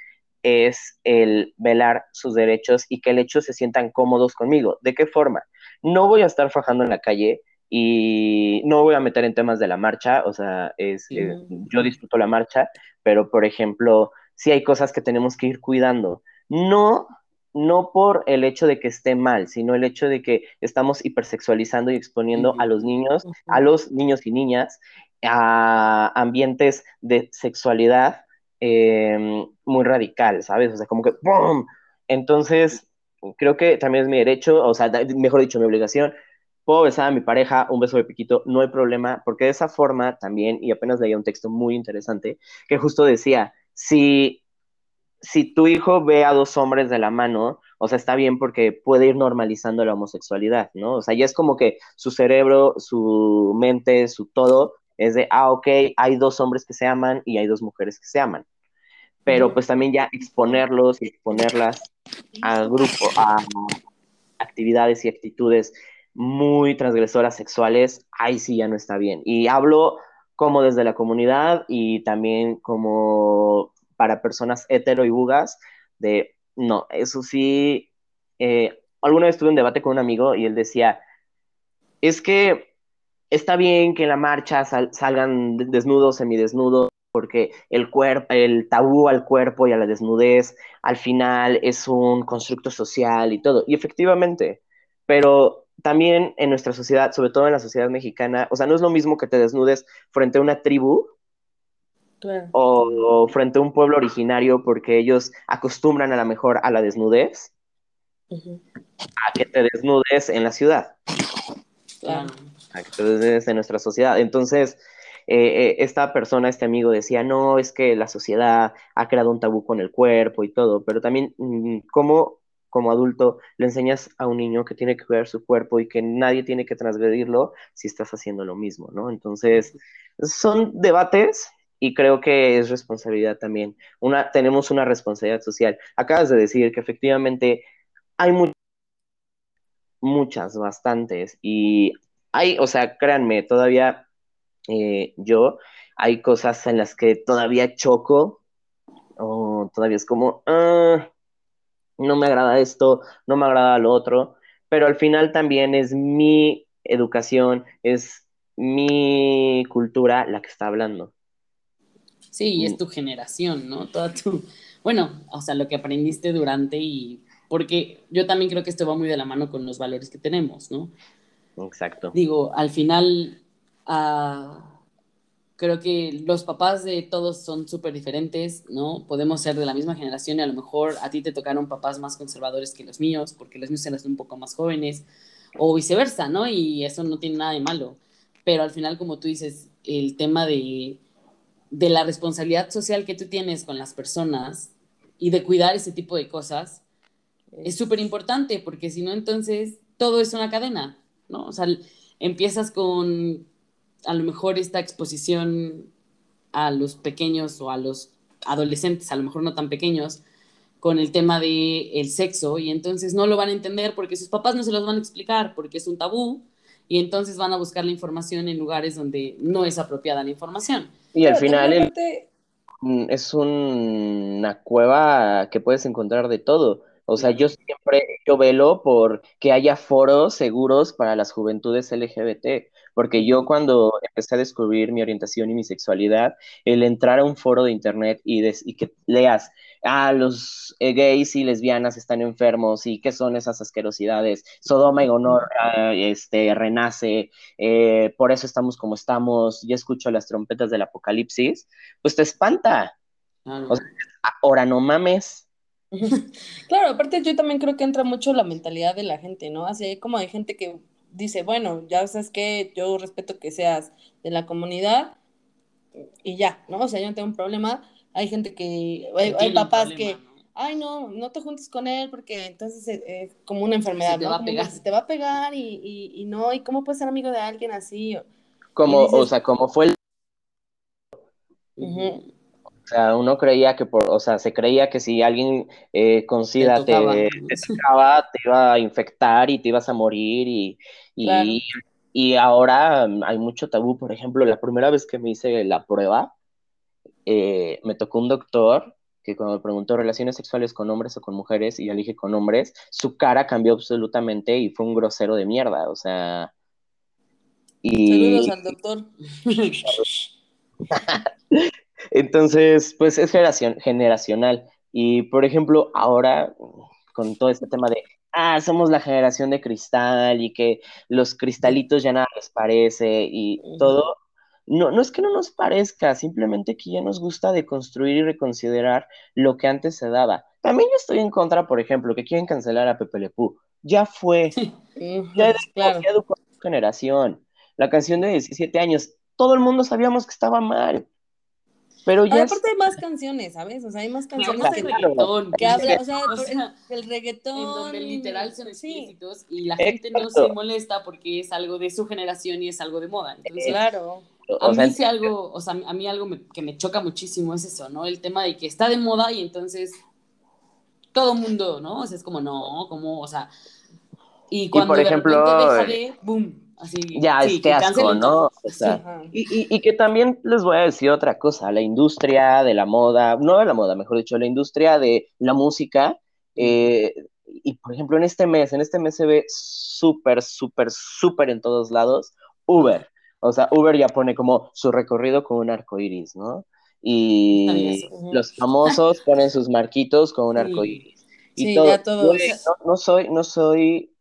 es el velar sus derechos y que el hecho se sientan cómodos conmigo. ¿De qué forma? No voy a estar fajando en la calle y no voy a meter en temas de la marcha, o sea, es, eh, yo disfruto la marcha, pero por ejemplo, sí hay cosas que tenemos que ir cuidando. No, no por el hecho de que esté mal, sino el hecho de que estamos hipersexualizando y exponiendo a los niños, a los niños y niñas, a ambientes de sexualidad Em, muy radical, ¿sabes? O sea, como que ¡pum! Entonces, creo que también es mi derecho, o sea, mejor dicho, mi obligación. Puedo besar a mi pareja, un beso de piquito, no hay problema, porque de esa forma también, y apenas leía un texto muy interesante, que justo decía, si, si tu hijo ve a dos hombres de la mano, o sea, está bien porque puede ir normalizando la homosexualidad, ¿no? O sea, ya es como que su cerebro, su mente, su todo es de, ah, ok, hay dos hombres que se aman y hay dos mujeres que se aman. Pero pues también ya exponerlos y exponerlas a grupo, a actividades y actitudes muy transgresoras sexuales, ahí sí ya no está bien. Y hablo como desde la comunidad y también como para personas hetero y bugas, de no, eso sí, eh, alguna vez tuve un debate con un amigo y él decía, es que está bien que en la marcha salgan desnudos, semidesnudos, porque el cuerpo, el tabú al cuerpo y a la desnudez, al final es un constructo social y todo. Y efectivamente, pero también en nuestra sociedad, sobre todo en la sociedad mexicana, o sea, no es lo mismo que te desnudes frente a una tribu o, frente a un pueblo originario porque ellos acostumbran a lo mejor a la desnudez a que te desnudes en la ciudad. A desnudes en nuestra sociedad. Entonces, eh, eh, esta persona, este amigo decía, no, es que la sociedad ha creado un tabú con el cuerpo y todo, pero también mm, cómo como adulto le enseñas a un niño que tiene que cuidar su cuerpo y que nadie tiene que transgredirlo si estás haciendo lo mismo, ¿no? Entonces, son debates y creo que es responsabilidad también. Una, tenemos una responsabilidad social. Acabas de decir que efectivamente hay muchas, bastantes, y hay, o sea, créanme, todavía eh, yo, hay cosas en las que todavía choco, o todavía es como, ah, no me agrada esto, no me agrada lo otro, pero al final también es mi educación, es mi cultura la que está hablando. Sí, y es mm. tu generación, ¿no? Toda tu, bueno, o sea, lo que aprendiste durante y porque yo también creo que esto va muy de la mano con los valores que tenemos, ¿no? Exacto. Digo, al final, uh, creo que los papás de todos son súper diferentes, ¿no? Podemos ser de la misma generación y a lo mejor a ti te tocaron papás más conservadores que los míos, porque los míos eran un poco más jóvenes, o viceversa, ¿no? Y eso no tiene nada de malo. Pero al final, como tú dices, el tema de de la responsabilidad social que tú tienes con las personas y de cuidar ese tipo de cosas es súper importante porque si no, entonces todo es una cadena, ¿no? O sea, empiezas con a lo mejor esta exposición a los pequeños o a los adolescentes, a lo mejor no tan pequeños, con el tema del el sexo y entonces no lo van a entender porque sus papás no se los van a explicar porque es un tabú y entonces van a buscar la información en lugares donde no es apropiada la información. Y al final mm, es una cueva que puedes encontrar de todo. O sea, yo siempre, yo velo por que haya foros seguros para las juventudes LGBT, porque yo cuando empecé a descubrir mi orientación y mi sexualidad, el entrar a un foro de internet y, y que leas ah, los eh, gays y lesbianas están enfermos y qué son esas asquerosidades, Sodoma y Gomorra, este, renace, eh, por eso estamos como estamos, ya escucho las trompetas del apocalipsis, pues te espanta. ahora no mames. *laughs* Claro, aparte yo también creo que entra mucho la mentalidad de la gente, ¿no? Así como hay gente que dice, bueno, ya sabes que yo respeto que seas de la comunidad y ya, ¿no? O sea, yo no tengo un problema, hay gente que, hay, papás que, ay, no, no te juntes con él porque entonces es, como una enfermedad, se te Va a pegar. Se te va a pegar y, y, no, ¿y cómo puedes ser amigo de alguien así? Como, o sea, como fue el... O sea, uno creía que por, o sea, se creía que si alguien eh, con SIDA te, tocaba, te, iba a infectar y te ibas a morir y, y, y ahora hay mucho tabú. Por ejemplo, la primera vez que me hice la prueba, eh, me tocó un doctor que cuando me preguntó relaciones sexuales con hombres o con mujeres, y yo dije con hombres, su cara cambió absolutamente y fue un grosero de mierda, o sea... Y... Saludos al doctor. *laughs* *laughs* Entonces, pues es generación, generacional. Y, por ejemplo, ahora, con todo este tema de, ah, somos la generación de cristal y que los cristalitos ya nada les parece y todo, no, no es que no nos parezca, simplemente que ya nos gusta deconstruir y reconsiderar lo que antes se daba. También yo estoy en contra, por ejemplo, que quieren cancelar a Pepe Le Pew. Ya fue. ya, claro. a su generación. La canción de 17 años, todo el mundo sabíamos que estaba mal. Pero ya. aparte hay más canciones, ¿sabes? O sea, hay más canciones que, reggaetón, que habla, o sea, el, reggaetón. En donde literal son explícitos y la gente no se molesta porque es algo de su generación y es algo de moda. Entonces, claro. A mí sí algo, o sea, a mí algo que me choca muchísimo es eso, ¿no? El tema de que está de moda y entonces todo mundo, ¿no? O sea, es como, no, como, o sea, y cuando por ejemplo, deja de, boom, ya, es que asco, ¿no? y, que también les voy a decir otra cosa, la industria de la moda, no de la moda, mejor dicho, la industria de la música, eh, y por ejemplo en este mes, en este mes se ve súper, súper, súper en todos lados, Uber. O sea, Uber ya pone como su recorrido con un arco iris, ¿no? Y los famosos ponen sus marquitos con un arco iris. Y todo, ya no, no, soy, no soy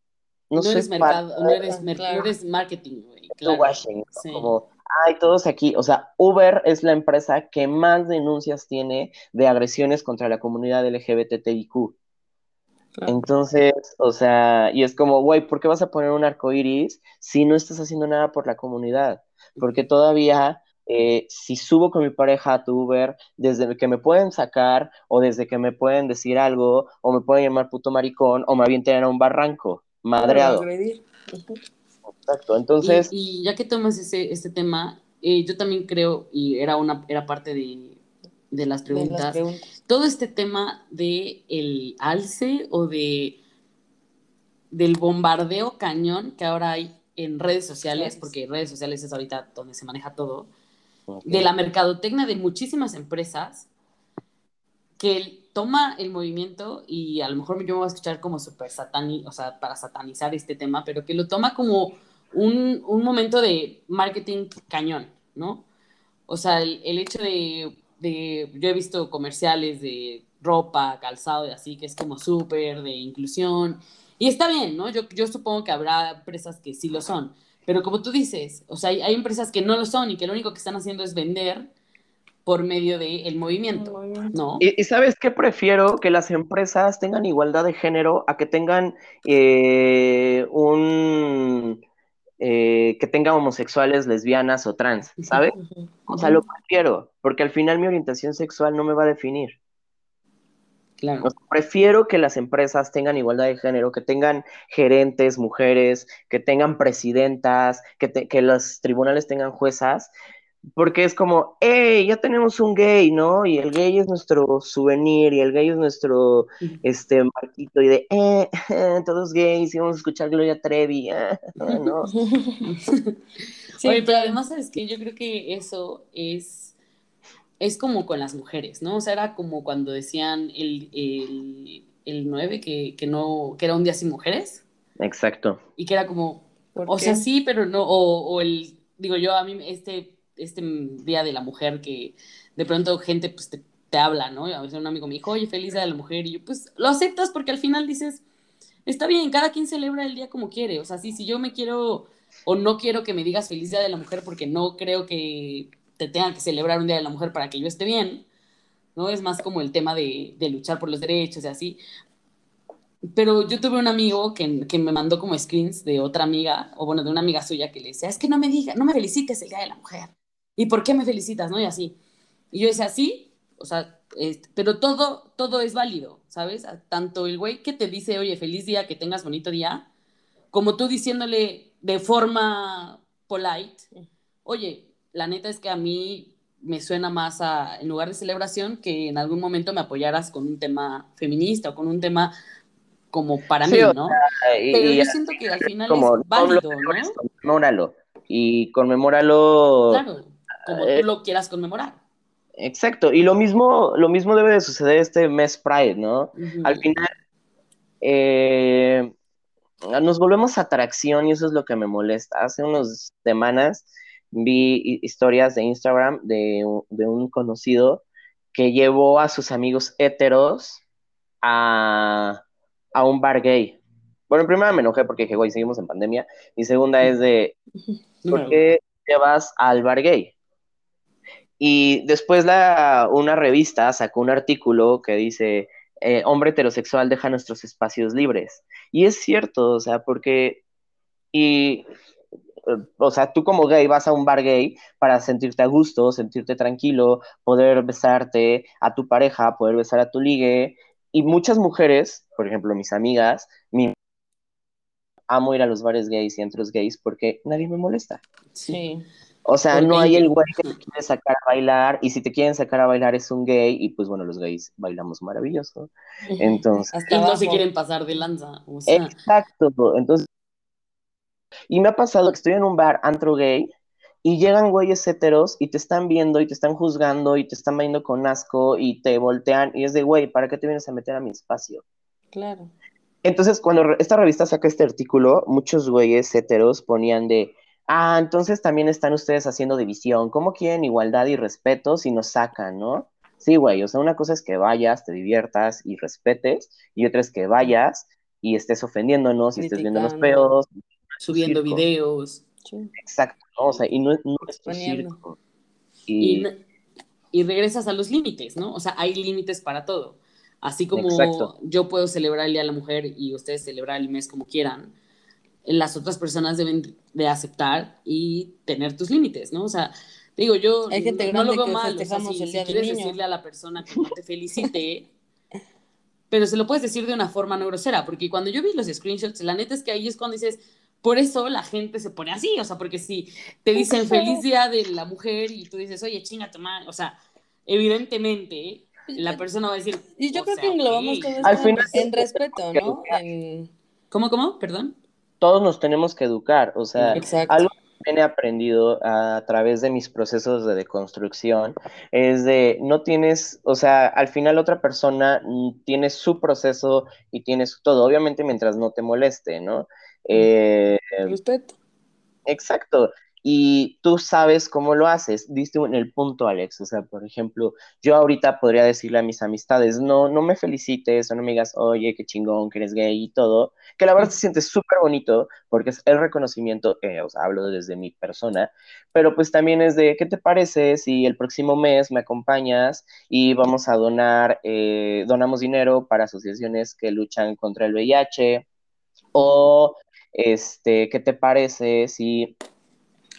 no, eres mercado, no eres, marketing, güey. Claro. Como, ay, todos aquí, o sea, Uber es la empresa que más denuncias tiene de agresiones contra la comunidad LGBTIQ. Entonces, o sea, y es como, güey, ¿por qué vas a poner un arco iris si no estás haciendo nada por la comunidad? Porque todavía, eh, si subo con mi pareja a tu Uber, desde que me pueden sacar, o desde que me pueden decir algo, o me pueden llamar puto maricón, o me avienten a un barranco madreado. Exacto, entonces... Y, ya que tomas ese, este tema, eh, yo también creo, y era, una, era parte de, las preguntas, todo este tema de el alce o de del bombardeo cañón que ahora hay en redes sociales, porque redes sociales es ahorita donde se maneja todo, de la mercadotecnia de muchísimas empresas que toma el movimiento y a lo mejor yo me voy a escuchar como súper satánico, o sea, para satanizar este tema, pero que lo toma como un, momento de marketing cañón, ¿no? O sea, el, hecho de, yo he visto comerciales de ropa, calzado y así, que es como súper de inclusión. Y está bien, ¿no? Yo, yo supongo que habrá empresas que sí lo son. Pero como tú dices, o sea, hay, hay empresas que no lo son y que lo único que están haciendo es vender por medio del movimiento, ¿no? Y, sabes qué prefiero que las empresas tengan igualdad de género a que tengan eh, un eh, que tengan homosexuales, lesbianas o trans, ¿sabes? O sea, lo prefiero, porque al final mi orientación sexual no me va a definir. Claro. prefiero que las empresas tengan igualdad de género, que tengan gerentes, mujeres, que tengan presidentas, que, que los tribunales tengan juezas, porque es como, hey, ya tenemos un gay, ¿no? Y el gay es nuestro souvenir y el gay es nuestro, este, marquito y de, eh, *laughs* todos gays y vamos a escuchar Gloria Trevi, ah, *laughs* ¿no? *laughs* sí, Oye, pero además, ¿sabes que Yo creo que eso es, es como con las mujeres, ¿no? O sea, era como cuando decían el, el, el 9, que, que, no, que era un día sin mujeres. Exacto. Y que era como, o sea, sí, pero no, o, o el, digo yo, a mí este este Día de la Mujer que de pronto gente pues te, habla, ¿no? A veces un amigo me dijo, oye, feliz Día de la Mujer, y yo pues lo aceptas porque al final dices, está bien, cada quien celebra el día como quiere, o sea, sí, si yo me quiero o no quiero que me digas feliz Día de la Mujer porque no creo que te tengan que celebrar un Día de la Mujer para que yo esté bien, ¿no? Es más como el tema de, de luchar por los derechos y así. Pero yo tuve un amigo que, que, me mandó como screens de otra amiga, o bueno, de una amiga suya que le decía, es que no me diga, no me felicites el Día de la Mujer. ¿Y por qué me felicitas? ¿No? Y así. Y yo decía, sí, o sea, pero todo, todo es válido, ¿sabes? Tanto el güey que te dice, oye, feliz día, que tengas bonito día, como tú diciéndole de forma polite, oye, la neta es que a mí me suena más a, en lugar de celebración, que en algún momento me apoyaras con un tema feminista o con un tema como para mí, ¿no? Pero yo siento que al final es válido, ¿no? Y conmemóralo. Claro como tú eh, lo quieras conmemorar. Exacto, y lo mismo, lo mismo debe de suceder este mes Pride, ¿no? Al final, eh, nos volvemos atracción y eso es lo que me molesta. Hace unas semanas vi historias de Instagram de, un conocido que llevó a sus amigos héteros a, un bar gay. Bueno, primero me enojé porque dije, güey, seguimos en pandemia. Y segunda es de, *laughs* ¿por qué llevas al bar gay? Y después la, una revista sacó un artículo que dice, eh, hombre heterosexual deja nuestros espacios libres. Y es cierto, o sea, porque, y, o sea, tú como gay vas a un bar gay para sentirte a gusto, sentirte tranquilo, poder besarte a tu pareja, poder besar a tu ligue. Y muchas mujeres, por ejemplo, mis amigas, mi amo ir a los bares gays y entros gays porque nadie me molesta. Sí. O sea, no hay el güey que te quiere sacar a bailar, y si te quieren sacar a bailar es un gay, y pues bueno, los gays bailamos maravilloso. Entonces. y no se quieren pasar de lanza. O sea. Exacto. Entonces. Y me ha pasado que estoy en un bar antro gay y llegan güeyes heteros y te están viendo y te están juzgando y te están viendo con asco y te voltean y es de güey, ¿para qué te vienes a meter a mi espacio? Claro. Entonces, cuando esta revista saca este artículo, muchos güeyes heteros ponían de Ah, entonces también están ustedes haciendo división. ¿Cómo quieren igualdad y respeto si nos sacan, no? Sí, güey, o sea, una cosa es que vayas, te diviertas y respetes, y otra es que vayas y estés ofendiéndonos y estés viendo los peos. Subiendo videos. Exacto, o sea, y no, es tu circo. Y... y... regresas a los límites, ¿no? O sea, hay límites para todo. Así como yo puedo celebrar el Día de la Mujer y ustedes celebrar el mes como quieran, las otras personas deben de aceptar y tener tus límites, ¿no? O sea, digo, yo no, lo veo mal, o sea, si, quieres decirle a la persona que no te felicite, *laughs* pero se lo puedes decir de una forma no grosera, porque cuando yo vi los screenshots, la neta es que ahí es cuando dices, por eso la gente se pone así, o sea, porque si te dicen feliz día de la mujer y tú dices, oye, chinga tu madre, o sea, evidentemente la persona va a decir. Y yo creo que englobamos todo esto en respeto, ¿no? ¿Cómo, cómo? Perdón todos nos tenemos que educar, o sea, algo que he aprendido a través de mis procesos de deconstrucción es de no tienes, o sea, al final otra persona tiene su proceso y tiene su todo, obviamente mientras no te moleste, ¿no? Eh, Respeto. Exacto y tú sabes cómo lo haces. Diste en el punto, Alex. O sea, por ejemplo, yo ahorita podría decirle a mis amistades, no, no me felicites o no me digas, oye, qué chingón, que eres gay y todo, que la verdad se siente súper bonito porque es el reconocimiento, eh, o sea, hablo desde mi persona, pero pues también es de, ¿qué te parece si el próximo mes me acompañas y vamos a donar, eh, donamos dinero para asociaciones que luchan contra el VIH? O, este, ¿qué te parece si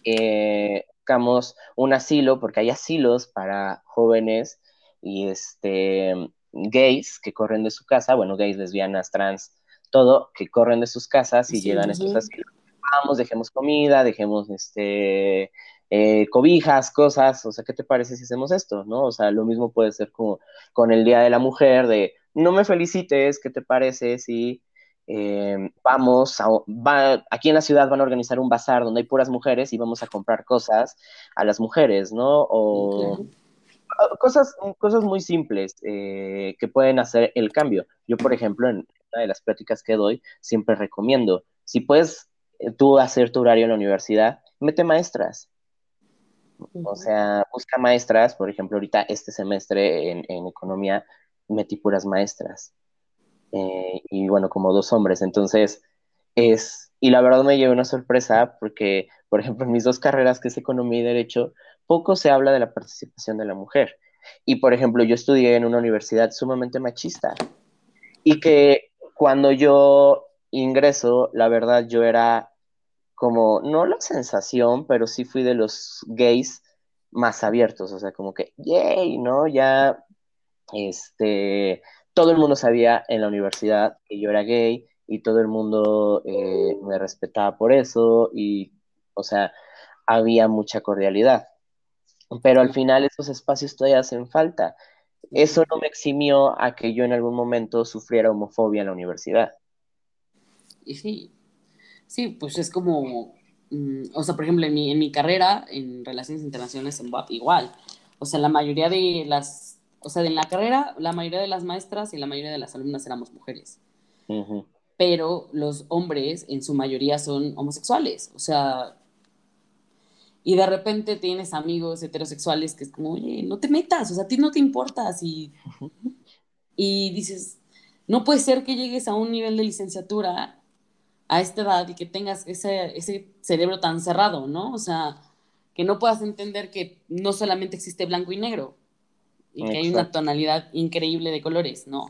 eh, buscamos un asilo, porque hay asilos para jóvenes y este, gays que corren de su casa, bueno, gays, lesbianas, trans, todo, que corren de sus casas y llegan a estos asilos. Vamos, dejemos comida, dejemos este, eh, cobijas, cosas, o sea, ¿qué te parece si hacemos esto? ¿no? O sea, lo mismo puede ser como con el Día de la Mujer, de no me felicites, ¿qué te parece si eh, vamos, a, aquí en la ciudad van a organizar un bazar donde hay puras mujeres y vamos a comprar cosas a las mujeres, ¿no? O cosas, cosas muy simples eh, que pueden hacer el cambio. Yo, por ejemplo, en una de las prácticas que doy, siempre recomiendo, si puedes eh, tú hacer tu horario en la universidad, mete maestras. O sea, busca maestras, por ejemplo, ahorita este semestre en, en economía metí puras maestras eh, y bueno, como dos hombres. Entonces, es, y la verdad me llevé una sorpresa porque, por ejemplo, en mis dos carreras, que es economía y derecho, poco se habla de la participación de la mujer. Y, por ejemplo, yo estudié en una universidad sumamente machista y que cuando yo ingreso, la verdad, yo era como, no la sensación, pero sí fui de los gays más abiertos, o sea, como que, yay, ¿no? Ya, este, todo el mundo sabía en la universidad que yo era gay y todo el mundo eh, me respetaba por eso y, o sea, había mucha cordialidad. Pero al final esos espacios todavía hacen falta. Eso no me eximió a que yo en algún momento sufriera homofobia en la universidad. Y sí, sí, pues es como, mm, o sea, por ejemplo, en mi, en mi carrera en Relaciones Internacionales en BAP, igual. O sea, la mayoría de las o sea, en la carrera la mayoría de las maestras y la mayoría de las alumnas éramos mujeres. Pero los hombres en su mayoría son homosexuales. O sea, y de repente tienes amigos heterosexuales que es como, oye, no te metas, o sea, a ti no te importa. Y, y dices, no puede ser que llegues a un nivel de licenciatura a esta edad y que tengas ese, ese cerebro tan cerrado, ¿no? O sea, que no puedas entender que no solamente existe blanco y negro y que hay una tonalidad increíble de colores, no.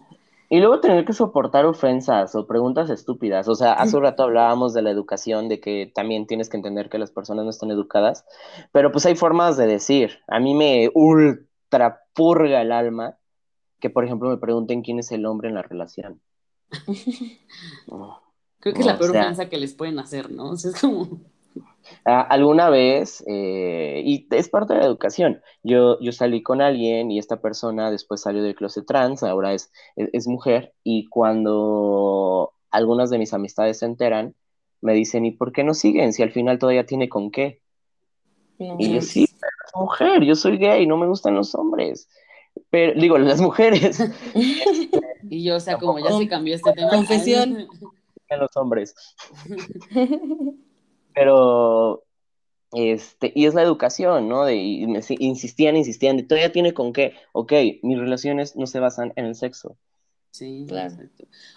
Y luego tener que soportar ofensas o preguntas estúpidas. O sea, *laughs* hace un rato hablábamos de la educación, de que también tienes que entender que las personas no están educadas, pero pues hay formas de decir. A mí me ultra purga el alma que, por ejemplo, me pregunten quién es el hombre en la relación. *laughs* Creo que es la peor ofensa que les pueden hacer, ¿no? O sea, es como... alguna vez, eh, y es parte de la educación, yo, yo salí con alguien y esta persona después salió del closet trans, ahora es, es, mujer, y cuando algunas de mis amistades se enteran, me dicen, ¿y por qué no siguen si al final todavía tiene con qué? Y yo, sí, pero es mujer, yo soy gay, no me gustan los hombres. Pero, digo, las mujeres. *laughs* y yo, o sea, como ya se cambió este tema. Confesión. *laughs* los hombres. *laughs* Pero, este, y es la educación, ¿no? De, insistían, insistían, de todavía tiene con qué, ok, mis relaciones no se basan en el sexo. Sí, claro.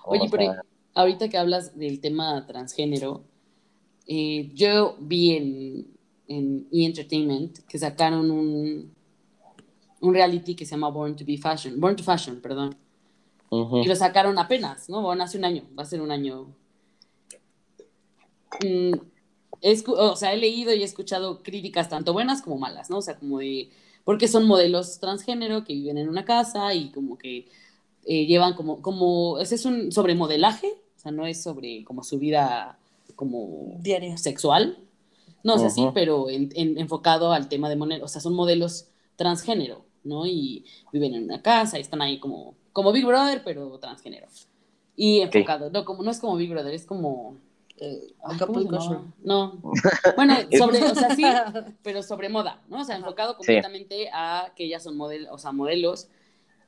Oye, pero ahorita que hablas del tema transgénero, eh, yo vi en, en E! Entertainment que sacaron un, un reality que se llama Born to Be Fashion, Born to Fashion, perdón. Y lo sacaron apenas, ¿no? Bueno, hace un año, va a ser un año. Mm, o sea, he leído y he escuchado críticas tanto buenas como malas, ¿no? O sea, como de, porque son modelos transgénero que viven en una casa y como que eh, llevan como, como, ese es un sobre modelaje, o sea, no es sobre como su vida como diaria sexual, no, o sea, sí, pero enfocado al tema de modelos, o sea, son modelos transgénero, ¿no? Y viven en una casa y están ahí como, como Big Brother, pero transgénero. Y enfocado, no, como, no es como Big Brother, es como eh, no. *laughs* Bueno, sobre, o sea, sí, *laughs* pero sobre moda, ¿no? O sea, enfocado completamente a que ellas son modelos, o sea, modelos.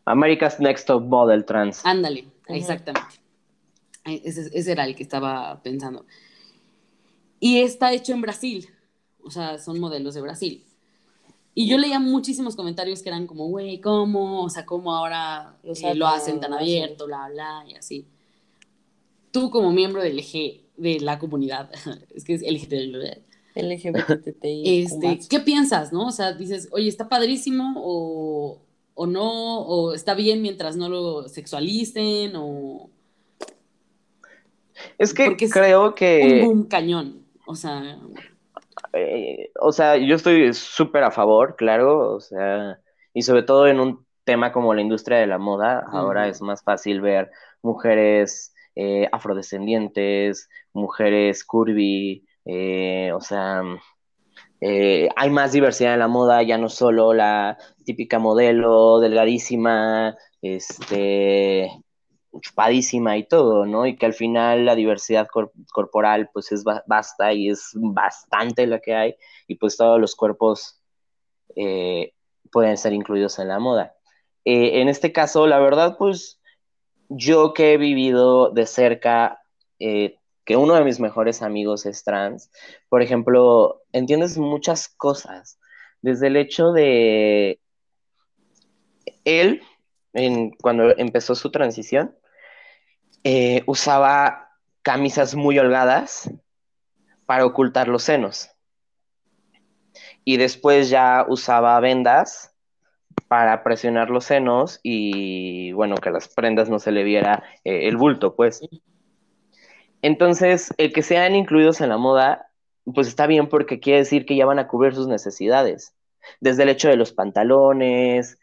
America's Next Top Model Trans. Ándale, exactamente. Ese, ese, era el que estaba pensando. Y está hecho en Brasil, o sea, son modelos de Brasil. Y yo leía muchísimos comentarios que eran como, güey, ¿cómo? O sea, ¿cómo ahora eh, lo hacen tan abierto, bla, bla, y así? Tú como miembro del G de la comunidad, *laughs* es que es LGBTI. LGBTI. *laughs* Este, ¿Qué piensas, no? O sea, dices, oye, está padrísimo o, o no, o está bien mientras no lo sexualicen, o... Es que creo que... Un cañón, o sea... Eh, o sea, yo estoy súper a favor, claro, o sea, y sobre todo en un tema como la industria de la moda, ahora es más fácil ver mujeres eh, afrodescendientes, mujeres curvy, eh, o sea, eh, hay más diversidad en la moda, ya no solo la típica modelo delgadísima, este, chupadísima y todo, ¿no? Y que al final la diversidad corporal pues es basta y es bastante la que hay y pues todos los cuerpos pueden ser incluidos en la moda. en este caso, la verdad, pues yo que he vivido de cerca, eh, que uno de mis mejores amigos es trans, por ejemplo, entiendes muchas cosas, desde el hecho de él, cuando empezó su transición, eh, usaba camisas muy holgadas para ocultar los senos. Y después ya usaba vendas para presionar los senos y, bueno, que a las prendas no se le viera eh, el bulto, pues. Entonces, el que sean incluidos en la moda, pues está bien porque quiere decir que ya van a cubrir sus necesidades. Desde el hecho de los pantalones,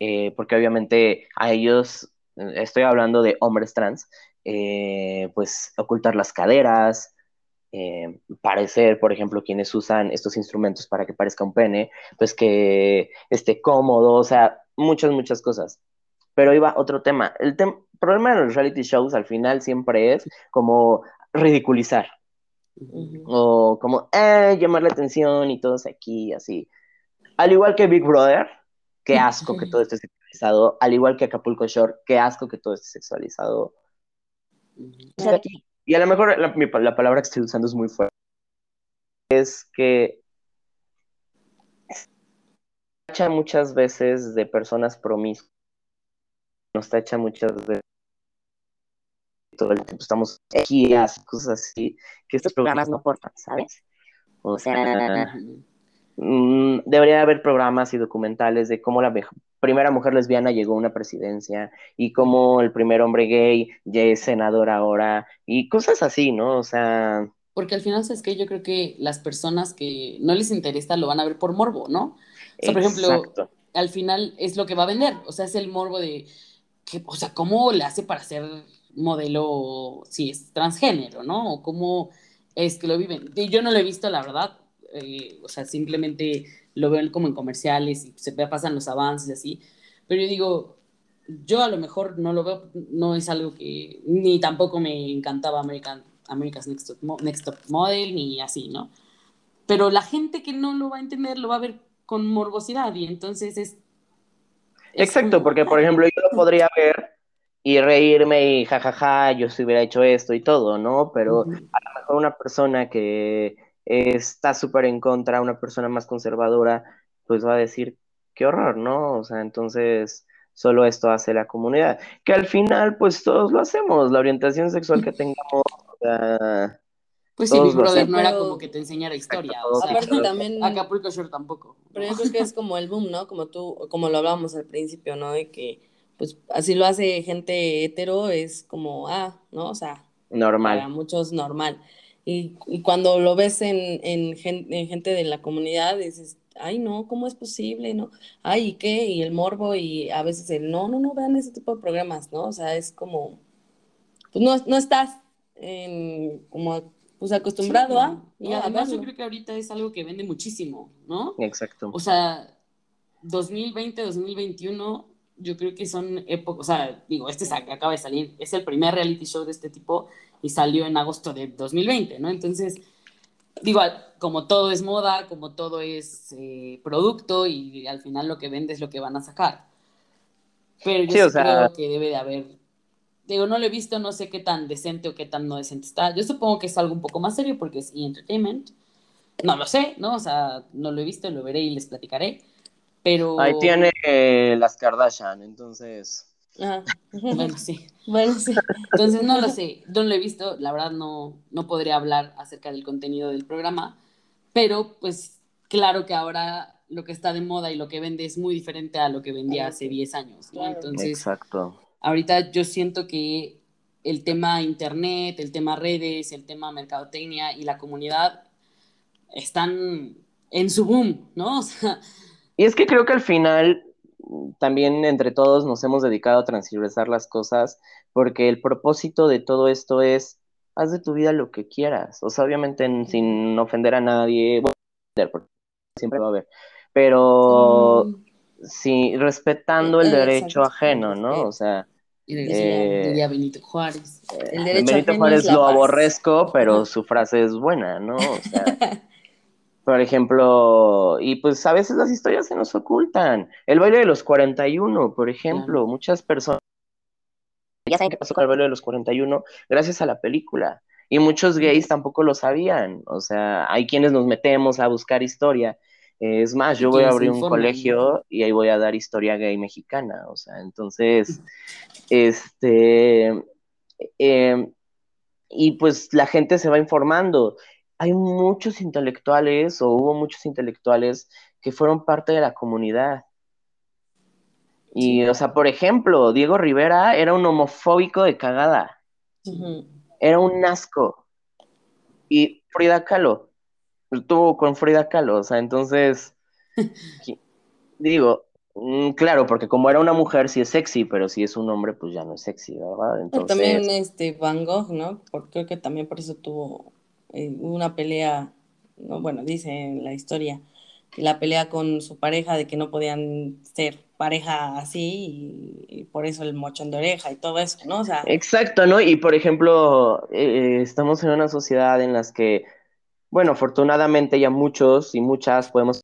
eh, porque obviamente a ellos, estoy hablando de hombres trans, eh, pues ocultar las caderas, eh, parecer, por ejemplo, quienes usan estos instrumentos para que parezca un pene, pues que esté cómodo, o sea, muchas, muchas cosas. Pero iba otro tema. El problema de los reality shows al final siempre es como ridiculizar. O como, eh, llamar la atención y todos aquí, así. Al igual que Big Brother, qué asco que todo esté sexualizado. Al igual que Acapulco Shore, qué asco que todo esté sexualizado. Y a lo mejor la, palabra que estoy usando es muy fuerte. Es que tacha muchas veces de personas promiscuas. Nos tacha muchas veces todo el tiempo estamos aquí, cosas así, que estos programas no portan, ¿sabes? O sea, *laughs* mm, debería haber programas y documentales de cómo la primera mujer lesbiana llegó a una presidencia y cómo el primer hombre gay ya es senador ahora y cosas así, ¿no? O sea... Porque al final, es que Yo creo que las personas que no les interesa lo van a ver por morbo, ¿no? O sea, por ejemplo, al final es lo que va a vender, o sea, es el morbo de, que, o sea, ¿cómo le hace para ser modelo si es transgénero, ¿no? O cómo es que lo viven. yo no lo he visto, la verdad, eh, o sea, simplemente lo veo como en comerciales y se pasan los avances y así, pero yo digo, yo a lo mejor no lo veo, no es algo que, ni tampoco me encantaba American, America's Next Top, Next Top Model, ni así, ¿no? Pero la gente que no lo va a entender lo va a ver con morbosidad y entonces es... Exacto, porque por ejemplo yo lo podría ver y reírme y jajaja, yo si hubiera hecho esto y todo, ¿no? Pero a lo mejor una persona que está súper en contra, una persona más conservadora, pues va a decir, qué horror, ¿no? O sea, entonces solo esto hace la comunidad, que al final pues todos lo hacemos, la orientación sexual que *laughs* tengamos, pues sí, mi Brother no era como que te enseñara historia. O sea, aparte también. Acapulco Shore tampoco. Pero yo creo que es como el boom, ¿no? Como tú, como lo hablábamos al principio, ¿no? De que, pues, así lo hace gente hetero, es como, ah, ¿no? O sea. Normal. Para muchos normal. Y, y cuando lo ves en, en, en, gente de la comunidad, dices, ay, no, ¿cómo es posible? ¿No? Ay, ¿y qué? Y el morbo, y a veces el, no, no, no, vean ese tipo de programas, ¿no? O sea, es como, pues no, no estás en, como pues acostumbrado a. Y además yo creo que ahorita es algo que vende muchísimo, ¿no? Exacto. O sea, 2020, 2021, yo creo que son épocas, o sea, digo, este acaba de salir, es el primer reality show de este tipo y salió en agosto de 2020, ¿no? Entonces, digo, como todo es moda, como todo es eh, producto y al final lo que vende es lo que van a sacar. Pero yo sí, creo que debe de haber digo, no lo he visto, no sé qué tan decente o qué tan no decente está. Yo supongo que es algo un poco más serio porque es e-entertainment. No lo sé, ¿no? O sea, no lo he visto, lo veré y les platicaré. Pero. Ahí tiene eh, las Kardashian, entonces. Bueno, sí. *laughs* bueno, sí. Entonces no lo sé, no lo he visto, la verdad no, no podría hablar acerca del contenido del programa, pero pues claro que ahora lo que está de moda y lo que vende es muy diferente a lo que vendía hace 10 años, ¿no? Entonces, Exacto. Ahorita yo siento que el tema internet, el tema redes, el tema mercadotecnia y la comunidad están en su boom, ¿no? *laughs* y es que creo que al final también entre todos nos hemos dedicado a transversar las cosas porque el propósito de todo esto es haz de tu vida lo que quieras. O sea, obviamente sin ofender a nadie, bueno, siempre va a haber, pero sí, respetando el derecho ajeno, ¿no? O sea... Eh, Benito Juárez. El Benito Juárez lo aborrezco, pero su frase es buena, ¿no? O sea, *laughs* por ejemplo, y pues a veces las historias se nos ocultan. El baile de los 41, por ejemplo, muchas personas ya saben qué pasó con el baile de los 41 gracias a la película. Y muchos gays tampoco lo sabían. O sea, hay quienes nos metemos a buscar historia es más, yo voy a abrir un colegio y ahí voy a dar historia gay mexicana, o sea, entonces, *laughs* este, em, y pues la gente se va informando. Hay muchos intelectuales o hubo muchos intelectuales que fueron parte de la comunidad. Y, o sea, por ejemplo, Diego Rivera era un homofóbico de cagada. Era un asco. Y Frida Kahlo estuvo con Frida Kahlo, o sea, entonces, *laughs* digo, mm, claro, porque como era una mujer sí es sexy, pero si es un hombre pues ya no es sexy, ¿verdad? Entonces... También este Van Gogh, ¿no? Porque creo que también por eso tuvo eh, una pelea, no, bueno, dice en la historia, la pelea con su pareja de que no podían ser pareja así y, por eso el mochón de oreja y todo eso, ¿no? O sea... Exacto, ¿no? Y por ejemplo, eh, estamos en una sociedad en las que bueno, afortunadamente ya muchos y muchas podemos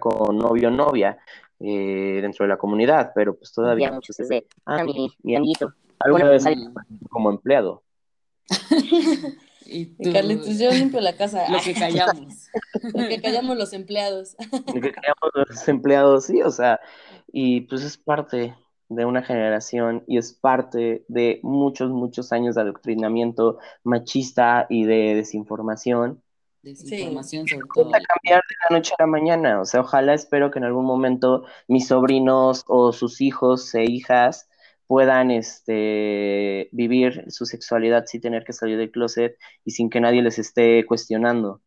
con novio o novia eh, dentro de la comunidad, pero pues todavía muchos de, ah, mi, mi amiguito, alguna vez como empleado. *laughs* Y, tú, Carlitos, yo limpio la casa. *laughs* Lo que callamos. *laughs* lo que callamos los empleados. lo que callamos los empleados, sí, o sea, y pues es parte, de una generación y es parte de muchos, muchos años de adoctrinamiento machista y de desinformación desinformación sobre todo. a cambiar de la noche a la mañana, o sea, ojalá espero que en algún momento mis sobrinos o sus hijos e hijas puedan este, vivir su sexualidad sin tener que salir del closet y sin que nadie les esté cuestionando.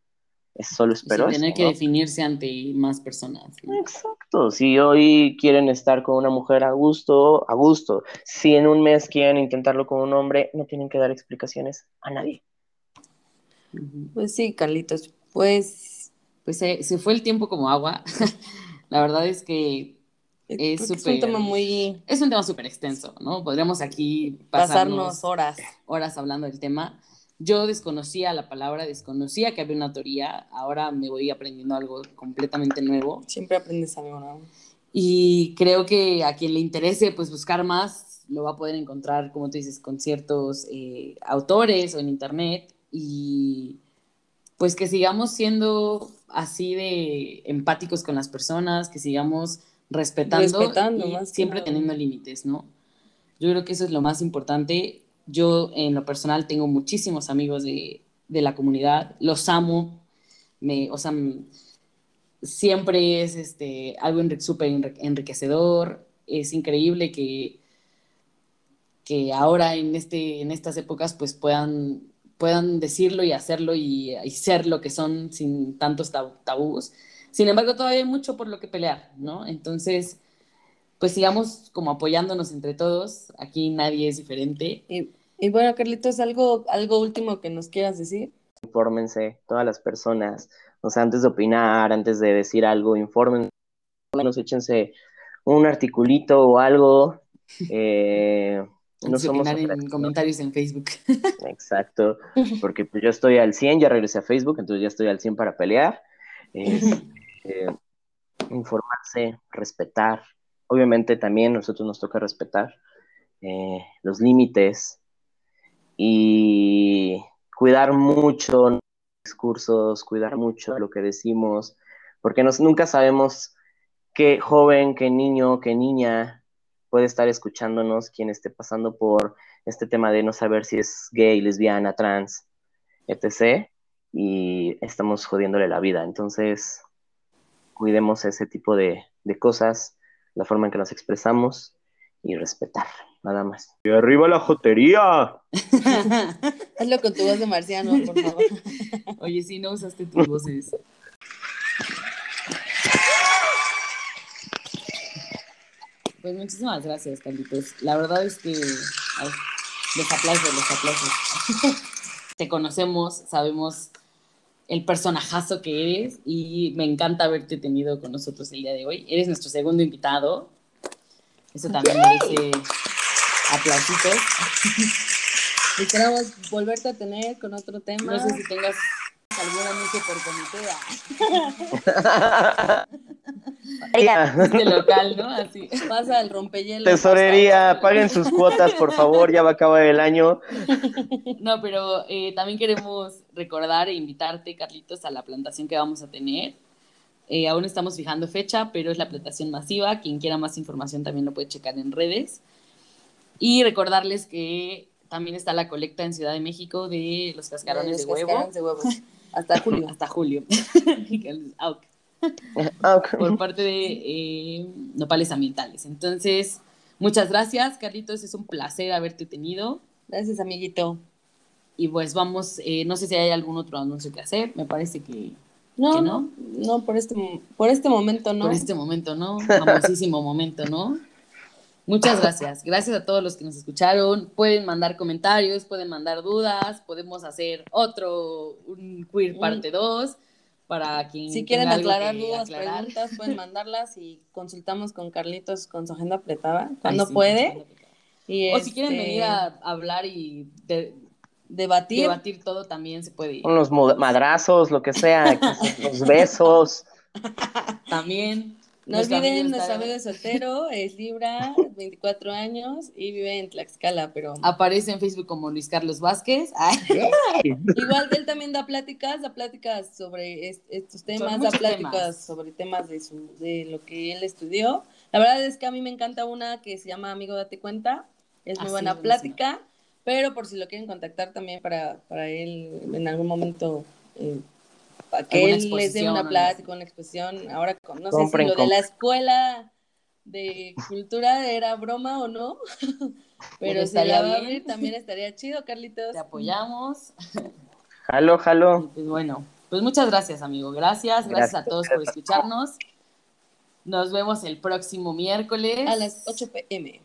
Es solo espero. Sin tener que definirse ante más personas. Exacto. Si hoy quieren estar con una mujer a gusto, a gusto. Si en un mes quieren intentarlo con un hombre, no tienen que dar explicaciones a nadie. Pues sí, Carlitos. Pues, pues se, fue el tiempo como agua. *laughs* La verdad es que es, un tema muy... Es un tema súper extenso, ¿no? Podríamos aquí pasarnos horas. Horas hablando del tema yo desconocía la palabra, desconocía que había una teoría, ahora me voy aprendiendo algo completamente nuevo. Siempre aprendes algo nuevo. Y creo que a quien le interese pues buscar más, lo va a poder encontrar, como tú dices, con ciertos eh, autores o en internet y pues que sigamos siendo así de empáticos con las personas, que sigamos respetando, respetando y siempre teniendo límites, ¿no? Yo creo que eso es lo más importante yo en lo personal tengo muchísimos amigos de, la comunidad, los amo, me, o sea, siempre es este, algo súper enriquecedor, es increíble que, que ahora en, este, en estas épocas pues puedan, puedan decirlo y hacerlo y, ser lo que son sin tantos tabús. Sin embargo, todavía hay mucho por lo que pelear, ¿no? Entonces, pues sigamos como apoyándonos entre todos, aquí nadie es diferente. Y bueno, Carlitos, ¿algo, algo último que nos quieras decir? Infórmense, todas las personas, o sea, antes de opinar, antes de decir algo, infórmense, menos échense un articulito o algo. *laughs* Eh, no somos en comentarios en Facebook. *laughs* Exacto, porque pues yo estoy al 100, ya regresé a Facebook, entonces ya estoy al 100 para pelear. Eh, *laughs* informarse, respetar. Obviamente también nosotros nos toca respetar eh, los límites, y cuidar mucho los discursos, cuidar mucho lo que decimos, porque nos, nunca sabemos qué joven, qué niño, qué niña puede estar escuchándonos, quien esté pasando por este tema de no saber si es gay, lesbiana, trans, etc. Y estamos jodiéndole la vida. Entonces, cuidemos ese tipo de, de cosas, la forma en que nos expresamos y respetar nada más. Y arriba la jotería. *laughs* Hazlo con tu voz de marciano, por favor. *laughs* Oye, si no usaste tus voces. Pues muchísimas gracias, Carlitos. La verdad es que los aplausos, los aplausos. *laughs* Te conocemos, sabemos el personajazo que eres y me encanta haberte tenido con nosotros el día de hoy. Eres nuestro segundo invitado. Eso también merece aplausitos. *laughs* Esperamos volverte a tener con otro tema. No sé si tengas algún anuncio por comité. *laughs* este local, ¿no? Así. Pasa el rompehielo. Tesorería, paguen sus cuotas, por favor, ya va a acabar el año. No, pero eh, también queremos recordar e invitarte, Carlitos, a la plantación que vamos a tener. Eh, aún estamos fijando fecha, pero es la plantación masiva. Quien quiera más información también lo puede checar en redes. Y recordarles que también está la colecta en Ciudad de México de los cascarones de, huevo. *laughs* Hasta julio. Hasta julio. *laughs* Por parte de eh, Nopales Ambientales. Entonces, muchas gracias, Carlitos. Es un placer haberte tenido. Gracias, amiguito. Y pues vamos, eh, no sé si hay algún otro anuncio que hacer. Me parece que. No, no, no, por este, por este momento no. Por este momento no, famosísimo momento, ¿no? Muchas gracias. Gracias a todos los que nos escucharon. Pueden mandar comentarios, pueden mandar dudas, podemos hacer otro, un queer parte 2 para quien Si quieren aclarar dudas, preguntas, pueden *laughs* mandarlas y consultamos con Carlitos con su agenda apretada cuando puede. o si quieren venir a este, hablar y debatir. Debatir todo también se puede. Con los madrazos, lo que sea, *laughs* los besos. También. No olviden, nuestro amigo soltero es Libra, *laughs* 24 años y vive en Tlaxcala, pero... Aparece en Facebook como Luis Carlos Vázquez. *laughs* Igual él también da pláticas, da pláticas sobre estos temas, da pláticas sobre temas de, su, de lo que él estudió. La verdad es que a mí me encanta una que se llama Amigo Date Cuenta, es muy ah, buena plática, pero por si lo quieren contactar también para, para él en algún momento... Eh, para que él les dé una plática, una exposición. Ahora, no sé si lo de la escuela de cultura era broma o no, *laughs* pero si la va a abrir también estaría chido, Carlitos. Te apoyamos. Jalo, jalo. Pues bueno, pues muchas gracias, amigo. Gracias, gracias, a todos por escucharnos. Nos vemos el próximo miércoles. A las 8 pm.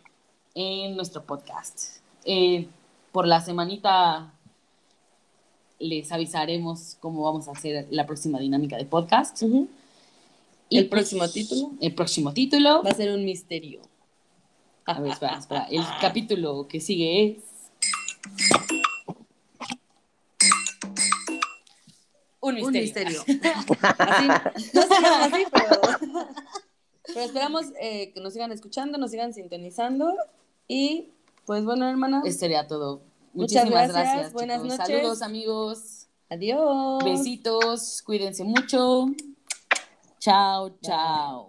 En nuestro podcast. Eh, por la semanita les avisaremos cómo vamos a hacer la próxima dinámica de podcast. ¿Y el próximo título? El próximo título. Va a ser un misterio. A ver, espera, espera. El capítulo que sigue es. Un misterio. *laughs* así, no así, pero, pero esperamos eh, que nos sigan escuchando, nos sigan sintonizando. Y pues bueno, hermana. Esto sería todo. Muchísimas gracias. buenas noches. Saludos, amigos. Adiós. Besitos. Cuídense mucho. Chao, chao.